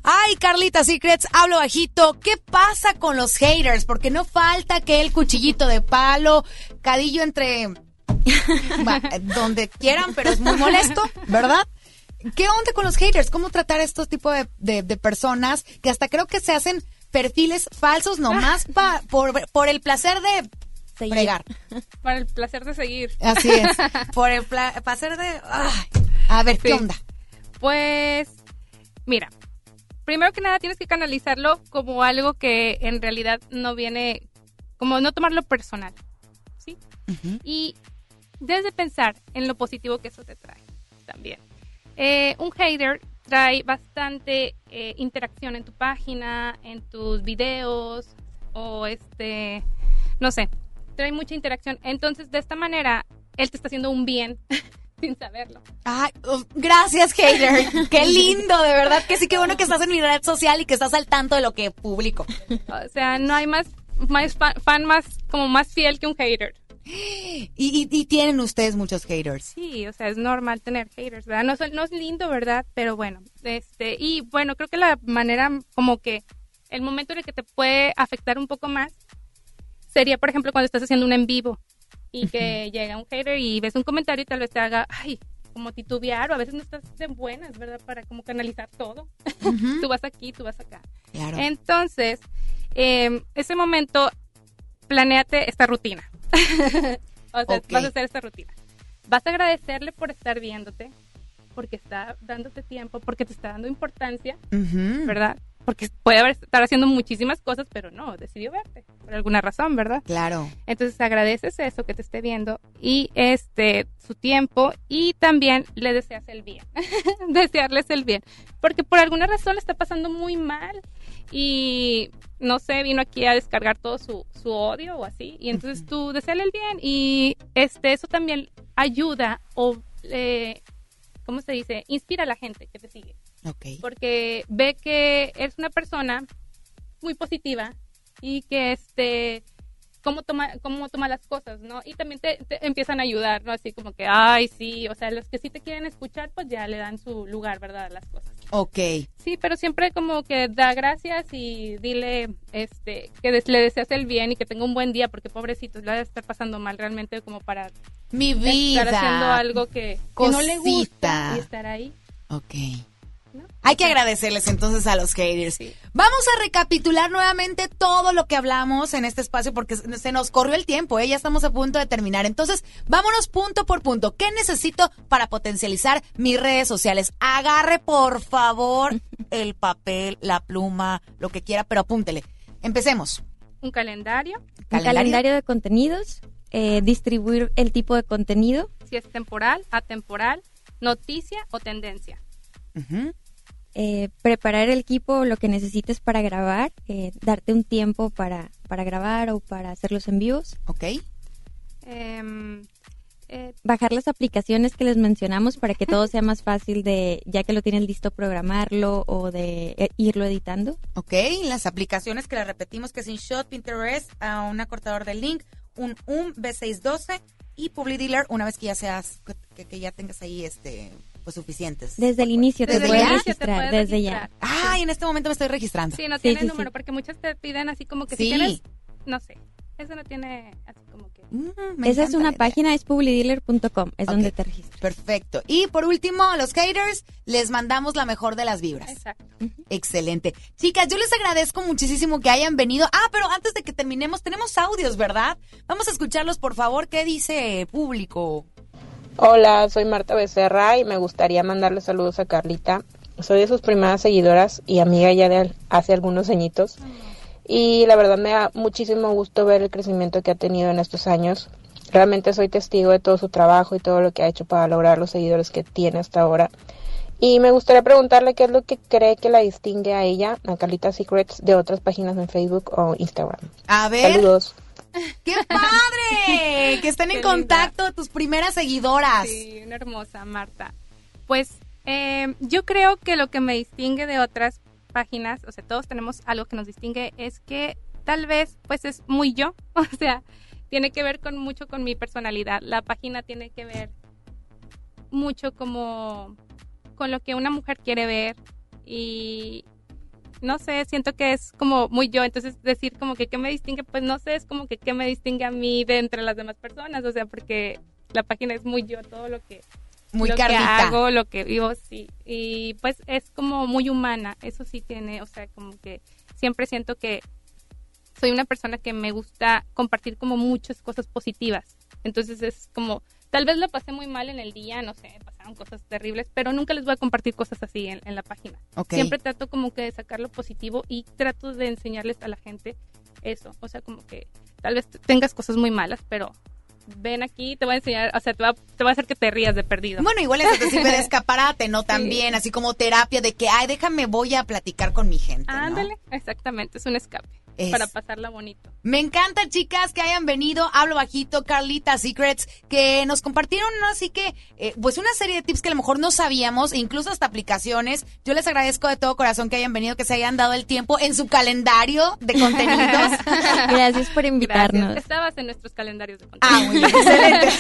Ay, Carlita Secrets, hablo bajito. ¿Qué pasa con los haters? Porque no falta que el cuchillito de palo, cadillo entre Va, donde quieran, pero es muy molesto, ¿verdad? ¿Qué onda con los haters? ¿Cómo tratar a estos tipos de, de, personas que hasa creo que se hacen perfiles falsos nomás pa, por, por el placer de fregar? Por el placer de seguir. Así es. Por el placer de... a ver, ¿qué onda? Pues, mira, primero que nada tienes que canalizarlo como algo que en realidad no viene, como no tomarlo personal, ¿sí? Y debes de pensar en lo positivo que eso te trae también. Eh, un hater trae bastante eh, interacción en tu página, en tus videos o este, no sé, trae mucha interacción. Entonces, de esta manera, él te está haciendo un bien sin saberlo. Ay, oh, gracias, hater. Qué lindo, de verdad que sí, qué bueno que estás en mi red social y que estás al tanto de lo que publico. O sea, no hay más, más fan más, como más fiel que un hater. Y, tienen ustedes muchos haters. Sí, o sea, es normal tener haters, ¿verdad? No, no es lindo, ¿verdad? Pero bueno, este, y bueno, creo que la manera como que el momento en el que te puede afectar un poco más sería, por ejemplo, cuando estás haciendo un en vivo y que llega un hater y ves un comentario y tal vez te haga, ay, como titubear o a veces no estás de buenas, ¿verdad? Para como canalizar todo. tú vas aquí, tú vas acá. Claro. Entonces, eh, ese momento, planéate esta rutina. o sea, vas a hacer esta rutina. Vas a agradecerle por estar viéndote, porque está dándote tiempo, porque te está dando importancia, ¿verdad? Porque puede haber, estar haciendo muchísimas cosas, pero no, decidió verte por alguna razón, ¿verdad? Claro. Entonces agradeces eso que te esté viendo y este su tiempo y también le deseas el bien, desearles el bien, porque por alguna razón le está pasando muy mal y no sé, vino aquí a descargar todo su, su odio o así, y entonces tú deseale el bien y este eso también ayuda o, eh, ¿cómo se dice? Inspira a la gente que te sigue. Okay. Porque ve que eres una persona muy positiva y que este cómo toma, cómo toma las cosas, ¿no? Y también te, empiezan a ayudar, ¿no? Así como que, ay, sí, o sea, los que sí te quieren escuchar, pues ya le dan su lugar, ¿verdad? A las cosas. Ok. Sí, pero siempre como que da gracias y dile este que le deseas el bien y que tenga un buen día, porque pobrecito, le va a estar pasando mal realmente como para mi vida estar haciendo algo que, que no le gusta y estar ahí. Ok. Hay que agradecerles entonces a los haters. Vamos a recapitular nuevamente todo lo que hablamos en este espacio porque se nos corrió el tiempo, ¿eh? ya estamos a punto de terminar. Entonces, vámonos punto por punto. ¿Qué necesito para potencializar mis redes sociales? Agarre, por favor, el papel, la pluma, lo que quiera, pero apúntele. Empecemos. Un calendario. Un calendario de contenidos. Eh, distribuir el tipo de contenido. Si es temporal, atemporal, noticia o tendencia. Eh, preparar el equipo, lo que necesites para grabar, eh, darte un tiempo para, para grabar o para hacer los envíos. Ok. Em, eh, bajar las aplicaciones que les mencionamos para que todo sea más fácil de, ya que lo tienes listo, programarlo o de irlo editando. Ok, las aplicaciones que las repetimos, que es InShot, Pinterest, a un acortador de link, un UM B612 y PubliDealer, una vez que ya seas, que, que ya tengas ahí este pues, suficientes. Desde el inicio te puedes registrar, desde ya. Ah, y en este momento me estoy registrando. Sí, no tiene número, porque muchas te piden así como que si tienes, no sé, eso no tiene así como que... Mm, Esa es una página, es publidealer.com, es donde te registras. Perfecto. Y por último, a los haters, les mandamos la mejor de las vibras. Exacto. Excelente. Chicas, yo les agradezco muchísimo que hayan venido. Ah, pero antes de que terminemos, tenemos audios, ¿verdad? Vamos a escucharlos, por favor. ¿Qué dice público? Hola, soy Marta Becerra y me gustaría mandarle saludos a Carlita. Soy de sus primeras seguidoras y amiga ya de hace algunos añitos. Y la verdad me da muchísimo gusto ver el crecimiento que ha tenido en estos años. Realmente soy testigo de todo su trabajo y todo lo que ha hecho para lograr los seguidores que tiene hasta ahora. Y me gustaría preguntarle qué es lo que cree que la distingue a ella, a Carlita Secrets, de otras páginas en Facebook o Instagram. A ver. Saludos. ¡Qué padre! que estén en contacto tus primeras seguidoras. Sí, una hermosa, Marta. Pues eh, yo creo que lo que me distingue de otras páginas, o sea, todos tenemos algo que nos distingue, es que tal vez pues es muy yo, o sea, tiene que ver con mucho con mi personalidad. La página tiene que ver mucho como con lo que una mujer quiere ver y no sé, siento que es como muy yo, entonces decir como que qué me distingue, pues no sé, es como que qué me distingue a mí de entre las demás personas, o sea, porque la página es muy yo, todo lo que muy lo que hago, lo que vivo, sí, y pues es como muy humana, eso sí tiene, o sea, como que siempre siento que soy una persona que me gusta compartir como muchas cosas positivas, entonces es como Tal vez lo pasé muy mal en el día, no sé, pasaron cosas terribles, pero nunca les voy a compartir cosas así en, en la página. Ok. Siempre trato como que de sacar lo positivo y trato de enseñarles a la gente eso. O sea, como que tal vez tengas cosas muy malas, pero ven aquí, te voy a enseñar, o sea, te va, te va a hacer que te rías de perdido. Bueno, igual eso te sirve de escaparate, ¿no? También, así como terapia de que, ay, déjame, voy a platicar con mi gente. ¿no? Ándale, exactamente, es un escape Es- para pasarla bonito. Me encanta, chicas, que hayan venido. Hablo bajito, Carlita Secrets, que nos compartieron, ¿no? Así que, eh, pues una serie de tips que a lo mejor no sabíamos, e incluso hasta aplicaciones. Yo les agradezco de todo corazón que hayan venido, que se hayan dado el tiempo en su calendario de contenidos. Gracias por invitarnos. Gracias. Estabas en nuestros calendarios de contenido. Ah, muy bien, excelente.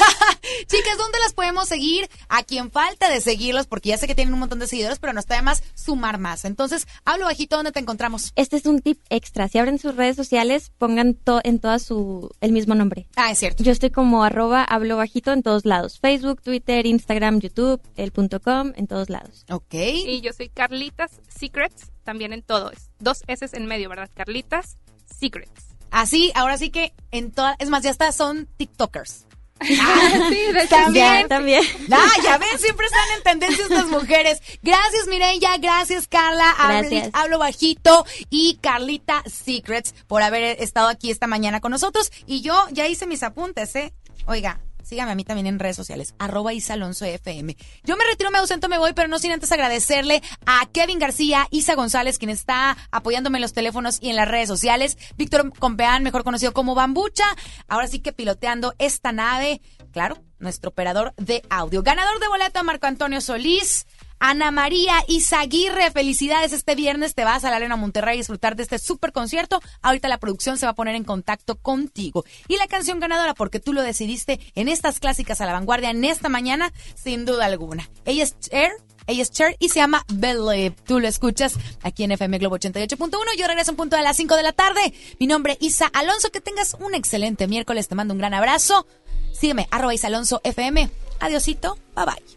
Chicas, ¿dónde las podemos seguir? A quien falta de seguirlos, porque ya sé que tienen un montón de seguidores, pero no está de más sumar más. Entonces, hablo bajito, ¿dónde te encontramos? Este es un tip extra. Si abren sus redes sociales, pongan to- en todas su el mismo nombre. Ah, es cierto. Yo estoy como arroba hablo bajito en todos lados. Facebook, Twitter, Instagram, YouTube, el punto com, en todos lados. Ok. Y yo soy Carlitas Secrets, también en todo. Es dos S en medio, ¿verdad? Carlitas Secrets. Así, ahora sí que en todas, es más, ya está, son TikTokers. Sí, de hecho, También. Ya, también. Ah, ya ven, siempre están en tendencia estas mujeres. Gracias, Mireya. Gracias, Carla. Gracias. Hablo bajito. Y Carlita Secrets por haber estado aquí esta mañana con nosotros. Y yo ya hice mis apuntes, ¿eh? Oiga. Sígame a mí también en redes sociales, arroba FM. Yo me retiro, me ausento, me voy, pero no sin antes agradecerle a Kevin García, Isa González, quien está apoyándome en los teléfonos y en las redes sociales, Víctor Compeán, mejor conocido como Bambucha, ahora sí que piloteando esta nave, claro, nuestro operador de audio. Ganador de boleto, Marco Antonio Solís. Ana María Izaguirre, felicidades este viernes, te vas a la Arena Monterrey a disfrutar de este super concierto. Ahorita la producción se va a poner en contacto contigo. Y la canción ganadora, porque tú lo decidiste en estas clásicas a la vanguardia en esta mañana, sin duda alguna. Ella es Cher, ella es Cher y se llama Believe. Tú lo escuchas aquí en FM Globo 88.1. Yo regreso en punto a las 5 de la tarde. Mi nombre es Isa Alonso. Que tengas un excelente miércoles. Te mando un gran abrazo. Sígueme, arroba Isa Alonso FM. Adiosito. Bye bye.